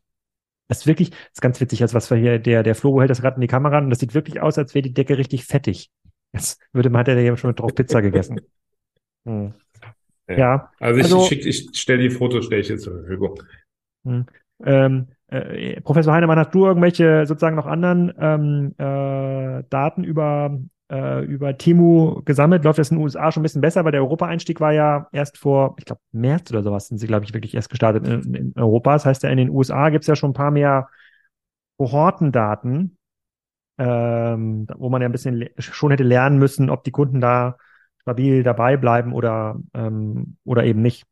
Speaker 1: Das ist wirklich, das ist ganz witzig, als was wir hier, der, der Flo hält das gerade in die Kamera und das sieht wirklich aus, als wäre die Decke richtig fettig. Jetzt würde man, hat er ja schon mit drauf Pizza gegessen.
Speaker 2: Hm. Ja. ja. Also ich, also, ich, ich stelle die Fotos, stelle ich jetzt zur Verfügung.
Speaker 1: Hm. Ähm, äh, Professor Heinemann, hast du irgendwelche sozusagen noch anderen ähm, äh, Daten über, äh, über Temu gesammelt? Läuft das in den USA schon ein bisschen besser, weil der Europa-Einstieg war ja erst vor, ich glaube, März oder sowas sind sie, glaube ich, wirklich erst gestartet in, in Europa. Das heißt ja, in den USA gibt es ja schon ein paar mehr Kohortendaten, ähm, wo man ja ein bisschen schon hätte lernen müssen, ob die Kunden da stabil dabei bleiben oder, ähm, oder eben nicht.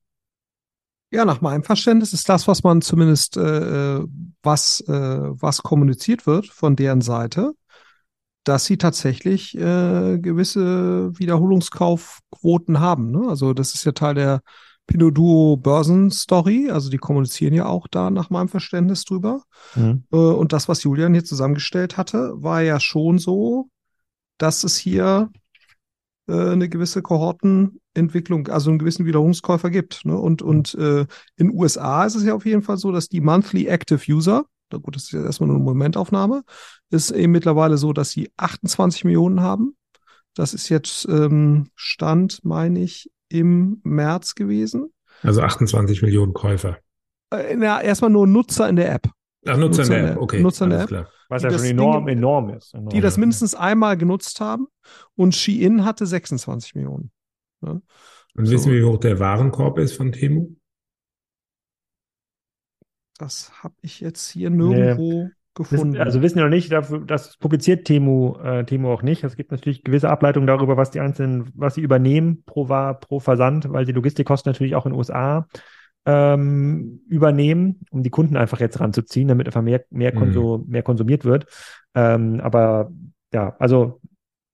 Speaker 3: Ja, nach meinem Verständnis ist das, was man zumindest, äh, äh, was, äh, was kommuniziert wird von deren Seite, dass sie tatsächlich äh, gewisse Wiederholungskaufquoten haben. Ne? Also das ist ja Teil der Pinoduo Börsenstory. Also die kommunizieren ja auch da nach meinem Verständnis drüber. Mhm. Äh, und das, was Julian hier zusammengestellt hatte, war ja schon so, dass es hier äh, eine gewisse Kohortenentwicklung, also einen gewissen Wiederholungskäufer gibt. Ne? Und, und äh, in den USA ist es ja auf jeden Fall so, dass die Monthly Active User, da gut, das ist ja erstmal nur eine Momentaufnahme, ist eben mittlerweile so, dass sie 28 Millionen haben. Das ist jetzt ähm, Stand, meine ich, im März gewesen.
Speaker 2: Also 28 Millionen Käufer.
Speaker 3: Äh, na, erstmal nur Nutzer in der App.
Speaker 2: Ach, Nutzer, Nutzer in der App, okay.
Speaker 3: Nutzer in der App. Klar.
Speaker 1: Was ja schon enorm, Ding, enorm ist.
Speaker 3: Enorm. Die das mindestens einmal genutzt haben. Und Shein hatte 26 Millionen. Ja.
Speaker 2: Und so. wissen wir, wie hoch der Warenkorb ist von Temu?
Speaker 3: Das habe ich jetzt hier nirgendwo nee. gefunden.
Speaker 1: Wissen, also wissen wir noch nicht, das publiziert Temu, äh, Temu auch nicht. Es gibt natürlich gewisse Ableitungen darüber, was die einzelnen, was sie übernehmen pro, pro Versand, weil die Logistikkosten natürlich auch in den USA ähm, übernehmen, um die Kunden einfach jetzt ranzuziehen, damit einfach mehr, mehr, mhm. mehr konsumiert wird. Ähm, aber ja, also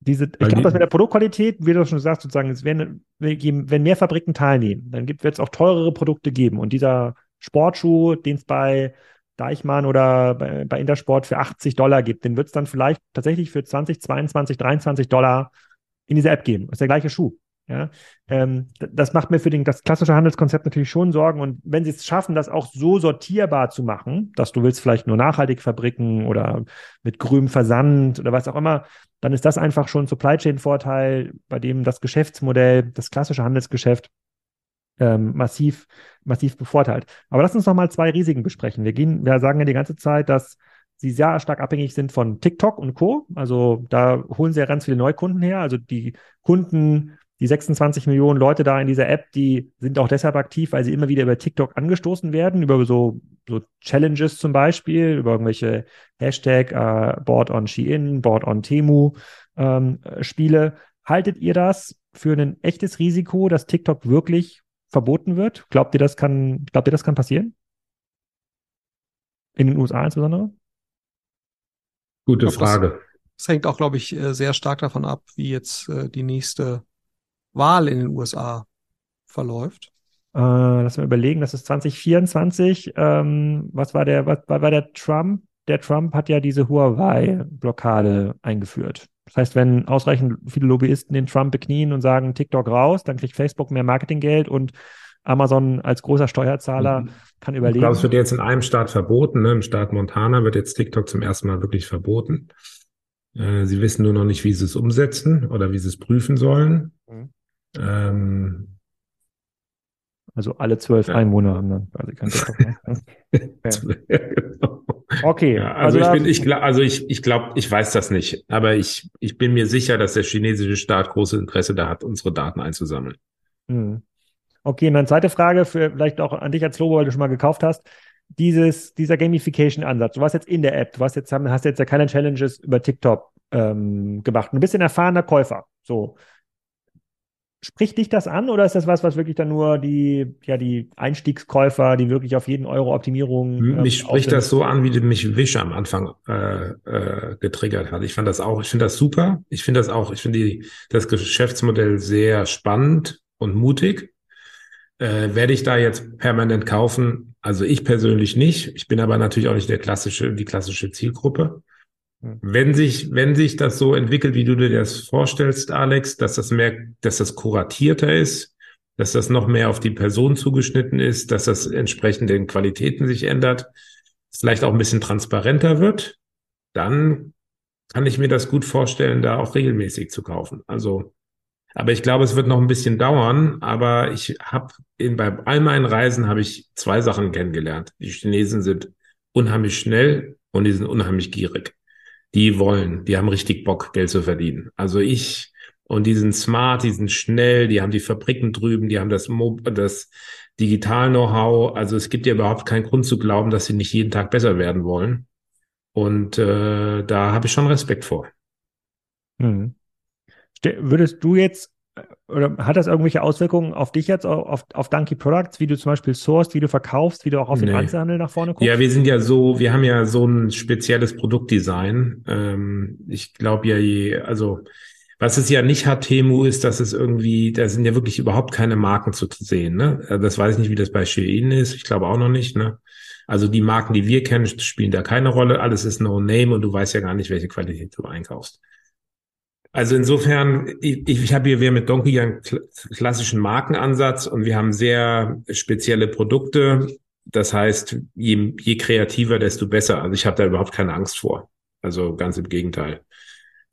Speaker 1: diese, ich glaube, dass mit der Produktqualität, wie du schon sagst, sozusagen, es werden, wenn mehr Fabriken teilnehmen, dann wird es auch teurere Produkte geben. Und dieser Sportschuh, den es bei Deichmann oder bei, bei Intersport für 80 Dollar gibt, den wird es dann vielleicht tatsächlich für 20, 22, 23 Dollar in dieser App geben. Das ist der gleiche Schuh. Ja, ähm, das macht mir für den, das klassische Handelskonzept natürlich schon Sorgen. Und wenn sie es schaffen, das auch so sortierbar zu machen, dass du willst vielleicht nur nachhaltig fabriken oder mit grünem Versand oder was auch immer, dann ist das einfach schon ein Supply Chain Vorteil, bei dem das Geschäftsmodell, das klassische Handelsgeschäft ähm, massiv, massiv bevorteilt. Aber lass uns noch mal zwei Risiken besprechen. Wir gehen, wir sagen ja die ganze Zeit, dass sie sehr stark abhängig sind von TikTok und Co. Also da holen sie ja ganz viele Neukunden her. Also die Kunden die 26 Millionen Leute da in dieser App, die sind auch deshalb aktiv, weil sie immer wieder über TikTok angestoßen werden, über so, so Challenges zum Beispiel, über irgendwelche Hashtag äh, Board on Shein, Board on Temu ähm, Spiele. Haltet ihr das für ein echtes Risiko, dass TikTok wirklich verboten wird? Glaubt ihr, das kann, glaubt ihr, das kann passieren? In den USA insbesondere?
Speaker 2: Gute Frage.
Speaker 3: Das hängt auch, glaube ich, äh, sehr stark davon ab, wie jetzt äh, die nächste Wahl in den USA verläuft.
Speaker 1: Äh, lass mal überlegen, das ist 2024. Ähm, was war der, was war, war der Trump? Der Trump hat ja diese Huawei-Blockade eingeführt. Das heißt, wenn ausreichend viele Lobbyisten den Trump beknien und sagen, TikTok raus, dann kriegt Facebook mehr Marketinggeld und Amazon als großer Steuerzahler mhm. kann überleben. Ich
Speaker 2: glaube, es wird jetzt in einem Staat verboten. Ne? Im Staat Montana wird jetzt TikTok zum ersten Mal wirklich verboten. Äh, sie wissen nur noch nicht, wie sie es umsetzen oder wie sie es prüfen sollen. Mhm. Ähm,
Speaker 1: also alle zwölf ja. Einwohner haben dann quasi kein TikTok mehr. ja, genau. Okay.
Speaker 2: Ja, also, also, ich bin, ich also ich, ich glaube, ich weiß das nicht, aber ich, ich bin mir sicher, dass der chinesische Staat großes Interesse da hat, unsere Daten einzusammeln.
Speaker 1: Hm. Okay, und dann zweite Frage für vielleicht auch an dich als Logo, weil du schon mal gekauft hast. Dieses, dieser Gamification-Ansatz. Du warst jetzt in der App, du hast jetzt, hast jetzt ja keine Challenges über TikTok ähm, gemacht. Du bist ein erfahrener Käufer. So. Spricht dich das an oder ist das was, was wirklich dann nur die, ja, die Einstiegskäufer, die wirklich auf jeden Euro Optimierung.
Speaker 2: Ähm, mich spricht das so an, wie mich Wish am Anfang äh, äh, getriggert hat. Ich fand das auch, ich finde das super. Ich finde das auch, ich finde das Geschäftsmodell sehr spannend und mutig. Äh, werde ich da jetzt permanent kaufen? Also ich persönlich nicht. Ich bin aber natürlich auch nicht der klassische, die klassische Zielgruppe. Wenn sich, wenn sich das so entwickelt, wie du dir das vorstellst, Alex, dass das mehr, dass das kuratierter ist, dass das noch mehr auf die Person zugeschnitten ist, dass das entsprechend den Qualitäten sich ändert, vielleicht auch ein bisschen transparenter wird, dann kann ich mir das gut vorstellen, da auch regelmäßig zu kaufen. Also, aber ich glaube, es wird noch ein bisschen dauern. Aber ich habe in bei all meinen Reisen habe ich zwei Sachen kennengelernt. Die Chinesen sind unheimlich schnell und die sind unheimlich gierig die wollen, die haben richtig Bock, Geld zu verdienen. Also ich, und die sind smart, die sind schnell, die haben die Fabriken drüben, die haben das, das Digital-Know-how. Also es gibt ja überhaupt keinen Grund zu glauben, dass sie nicht jeden Tag besser werden wollen. Und äh, da habe ich schon Respekt vor.
Speaker 1: Hm. Würdest du jetzt oder hat das irgendwelche Auswirkungen auf dich jetzt, auf, auf Donkey Products, wie du zum Beispiel sourst, wie du verkaufst, wie du auch auf nee. den Einzelhandel nach vorne guckst?
Speaker 2: Ja, wir sind ja so, wir haben ja so ein spezielles Produktdesign. Ähm, ich glaube ja, je, also was es ja nicht hat, Temu, ist, dass es irgendwie, da sind ja wirklich überhaupt keine Marken zu sehen. Ne? Also das weiß ich nicht, wie das bei Shein ist. Ich glaube auch noch nicht. Ne? Also die Marken, die wir kennen, spielen da keine Rolle. Alles ist No Name und du weißt ja gar nicht, welche Qualität du einkaufst. Also insofern, ich, ich habe hier wir mit Donkey einen klassischen Markenansatz und wir haben sehr spezielle Produkte. Das heißt, je, je kreativer, desto besser. Also ich habe da überhaupt keine Angst vor. Also ganz im Gegenteil.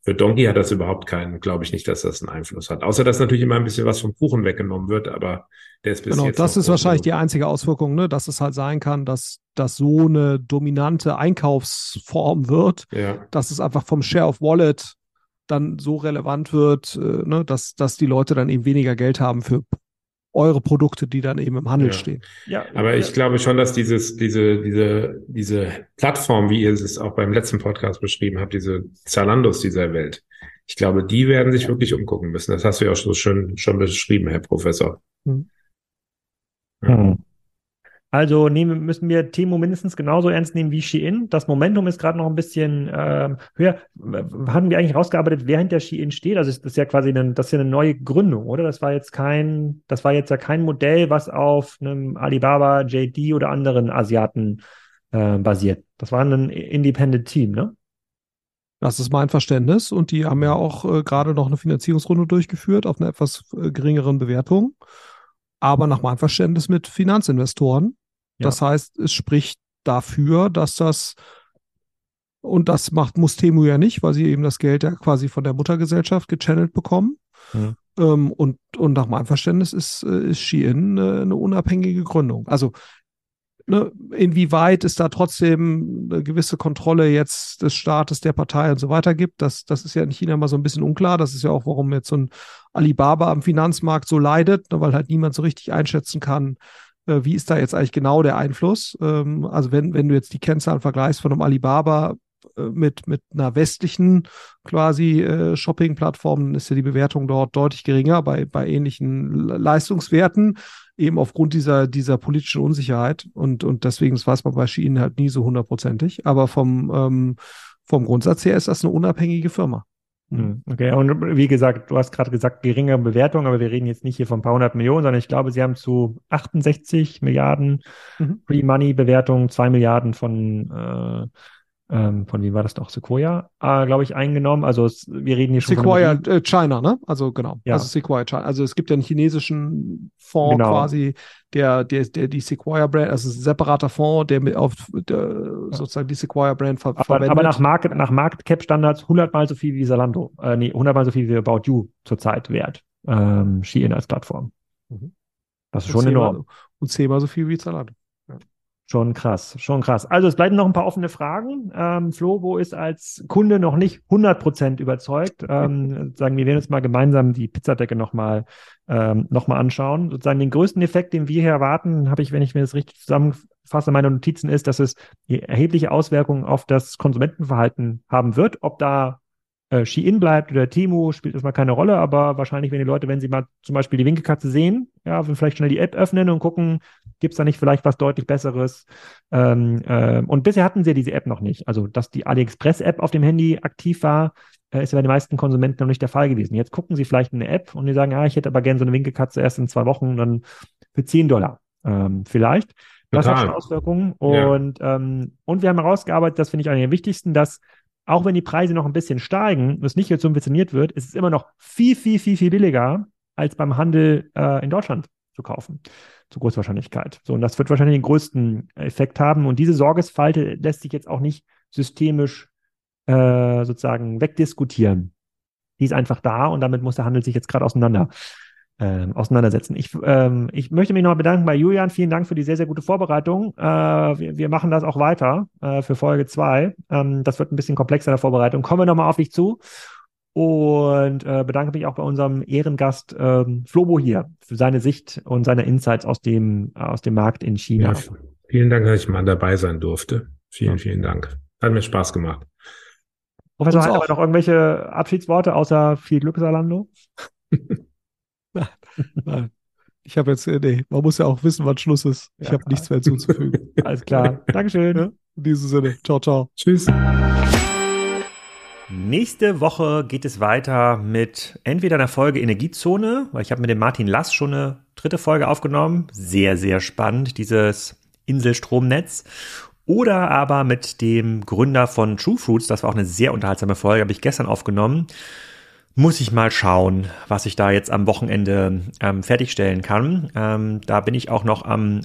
Speaker 2: Für Donkey hat das überhaupt keinen, glaube ich nicht, dass das einen Einfluss hat. Außer dass natürlich immer ein bisschen was vom Kuchen weggenommen wird, aber der ist bis
Speaker 3: genau,
Speaker 2: jetzt.
Speaker 3: Genau, das ist wahrscheinlich die einzige Auswirkung, ne? dass es halt sein kann, dass das so eine dominante Einkaufsform wird, ja. dass es einfach vom Share of Wallet dann so relevant wird, äh, ne, dass, dass die Leute dann eben weniger Geld haben für eure Produkte, die dann eben im Handel
Speaker 2: ja.
Speaker 3: stehen.
Speaker 2: Ja, aber ich glaube schon, dass dieses, diese, diese, diese Plattform, wie ihr es auch beim letzten Podcast beschrieben habt, diese Zalandos dieser Welt, ich glaube, die werden sich wirklich umgucken müssen. Das hast du ja auch so schön schon beschrieben, Herr Professor. Hm.
Speaker 1: Ja. Also nehmen, müssen wir Temo mindestens genauso ernst nehmen wie Shein. Das Momentum ist gerade noch ein bisschen äh, höher. Haben wir eigentlich rausgearbeitet, wer hinter Shein steht? Also das ist ja quasi eine, das ist ja eine neue Gründung, oder? Das war jetzt kein, das war jetzt ja kein Modell, was auf einem Alibaba, JD oder anderen Asiaten äh, basiert. Das war ein Independent Team, ne?
Speaker 3: Das ist mein Verständnis. Und die haben ja auch äh, gerade noch eine Finanzierungsrunde durchgeführt auf einer etwas äh, geringeren Bewertung. Aber nach meinem Verständnis mit Finanzinvestoren. Das heißt, es spricht dafür, dass das und das macht Mustemu ja nicht, weil sie eben das Geld ja quasi von der Muttergesellschaft gechannelt bekommen. Mhm. Ähm, und, und nach meinem Verständnis ist, äh, ist Shein eine, eine unabhängige Gründung. Also ne, inwieweit es da trotzdem eine gewisse Kontrolle jetzt des Staates, der Partei und so weiter gibt, das, das ist ja in China mal so ein bisschen unklar. Das ist ja auch, warum jetzt so ein Alibaba am Finanzmarkt so leidet, ne, weil halt niemand so richtig einschätzen kann, äh, wie ist da jetzt eigentlich genau der Einfluss. Ähm, also wenn, wenn du jetzt die Kennzahlen vergleichst von einem Alibaba äh, mit, mit einer westlichen quasi äh, Shopping-Plattform, dann ist ja die Bewertung dort deutlich geringer bei, bei ähnlichen Leistungswerten eben aufgrund dieser, dieser politischen Unsicherheit. Und, und deswegen, das weiß man bei Shein halt nie so hundertprozentig. Aber vom, ähm, vom Grundsatz her ist das eine unabhängige Firma.
Speaker 1: Hm, okay, und wie gesagt, du hast gerade gesagt, geringere Bewertung, aber wir reden jetzt nicht hier von ein paar hundert Millionen, sondern ich glaube, sie haben zu 68 Milliarden mhm. Pre-Money-Bewertung, zwei Milliarden von äh, ähm, von wem war das doch? Sequoia, äh, glaube ich, eingenommen. Also es, wir reden hier schon
Speaker 3: Sequoia von äh, China, ne? Also genau. Ja. Also Sequoia China. Also es gibt ja einen chinesischen Fonds genau. quasi, der, der, der die Sequoia Brand, also ein separater Fonds, der mit auf der, sozusagen die Sequoia Brand ver
Speaker 1: aber,
Speaker 3: verwendet.
Speaker 1: Aber nach Market, nach Market Cap Standards hundertmal so viel wie Zalando, äh, nee, hundertmal so viel wie About You zurzeit wert. Ähm, Shein als Plattform. Mhm. Das ist schon enorm.
Speaker 3: und zehnmal so viel wie Zalando.
Speaker 1: Schon krass, schon krass. Also es bleiben noch ein paar offene Fragen. Ähm, Flobo ist als Kunde noch nicht 100% überzeugt. Ähm, sagen wir werden uns mal gemeinsam die Pizzadecke nochmal ähm, noch mal anschauen. Sozusagen den größten Effekt, den wir hier erwarten, habe ich, wenn ich mir das richtig zusammenfasse, meine Notizen ist, dass es erhebliche Auswirkungen auf das Konsumentenverhalten haben wird. Ob da äh, Shein bleibt oder Timo, spielt erstmal keine Rolle, aber wahrscheinlich, wenn die Leute, wenn sie mal zum Beispiel die Winkelkatze sehen, ja, vielleicht schnell die App öffnen und gucken, gibt es da nicht vielleicht was deutlich Besseres? Ähm, äh, und bisher hatten sie ja diese App noch nicht. Also, dass die AliExpress-App auf dem Handy aktiv war, äh, ist ja bei den meisten Konsumenten noch nicht der Fall gewesen. Jetzt gucken sie vielleicht eine App und die sagen, ja, ich hätte aber gerne so eine Winkelkatze erst in zwei Wochen, dann für 10 Dollar ähm, vielleicht. Das Total. hat schon Auswirkungen. Und, ja. ähm, und wir haben herausgearbeitet, das finde ich eigentlich am wichtigsten, dass auch wenn die Preise noch ein bisschen steigen und es nicht jetzt subventioniert wird, ist es immer noch viel, viel, viel, viel billiger, als beim Handel äh, in Deutschland zu kaufen. Zu großer Wahrscheinlichkeit. So, und das wird wahrscheinlich den größten Effekt haben. Und diese Sorgesfalte lässt sich jetzt auch nicht systemisch äh, sozusagen wegdiskutieren. Die ist einfach da und damit muss der Handel sich jetzt gerade auseinander ähm, auseinandersetzen. Ich, ähm, ich möchte mich noch bedanken bei Julian. Vielen Dank für die sehr, sehr gute Vorbereitung. Äh, wir, wir machen das auch weiter äh, für Folge zwei. Ähm, das wird ein bisschen komplexer in der Vorbereitung. Kommen wir nochmal auf dich zu. Und äh, bedanke mich auch bei unserem Ehrengast ähm, Flobo hier für seine Sicht und seine Insights aus dem, aus dem Markt in China. Ja,
Speaker 2: vielen Dank, dass ich mal dabei sein durfte. Vielen, vielen Dank. Hat mir Spaß gemacht.
Speaker 1: Professor Heinemann, noch irgendwelche Abschiedsworte außer viel Glück, Salando?
Speaker 3: Nein. Ich habe jetzt, äh, nee, man muss ja auch wissen, wann Schluss ist. Ich ja, habe nichts mehr hinzuzufügen.
Speaker 1: Alles klar. Dankeschön. Ja,
Speaker 3: in diesem Sinne. Ciao, ciao.
Speaker 1: Tschüss. Nächste Woche geht es weiter mit entweder einer Folge Energiezone, weil ich habe mit dem Martin Lass schon eine dritte Folge aufgenommen. Sehr, sehr spannend, dieses Inselstromnetz. Oder aber mit dem Gründer von True Fruits, das war auch eine sehr unterhaltsame Folge, habe ich gestern aufgenommen muss ich mal schauen, was ich da jetzt am Wochenende ähm, fertigstellen kann. Ähm, da bin ich auch noch am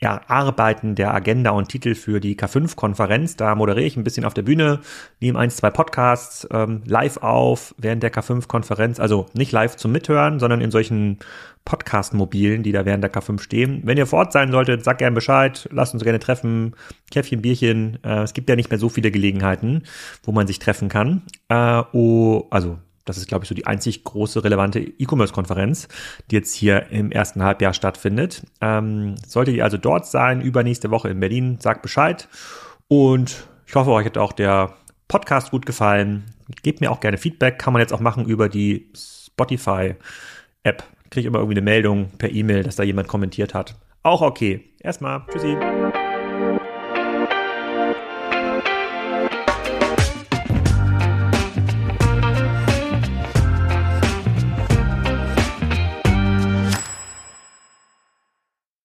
Speaker 1: ja, Arbeiten der Agenda und Titel für die K5-Konferenz. Da moderiere ich ein bisschen auf der Bühne, nehme eins, zwei Podcasts ähm, live auf während der K5-Konferenz. Also nicht live zum Mithören, sondern in solchen Podcast-Mobilen, die da während der K5 stehen. Wenn ihr vor Ort sein solltet, sagt gerne Bescheid, lasst uns gerne treffen, Käffchen, Bierchen. Äh, es gibt ja nicht mehr so viele Gelegenheiten, wo man sich treffen kann. Äh, oh, also das ist, glaube ich, so die einzig große relevante E-Commerce-Konferenz, die jetzt hier im ersten Halbjahr stattfindet. Ähm, solltet ihr also dort sein, übernächste Woche in Berlin, sagt Bescheid. Und ich hoffe, euch hat auch der Podcast gut gefallen. Gebt mir auch gerne Feedback. Kann man jetzt auch machen über die Spotify-App. Kriege immer irgendwie eine Meldung per E-Mail, dass da jemand kommentiert hat. Auch okay. Erstmal. Tschüssi.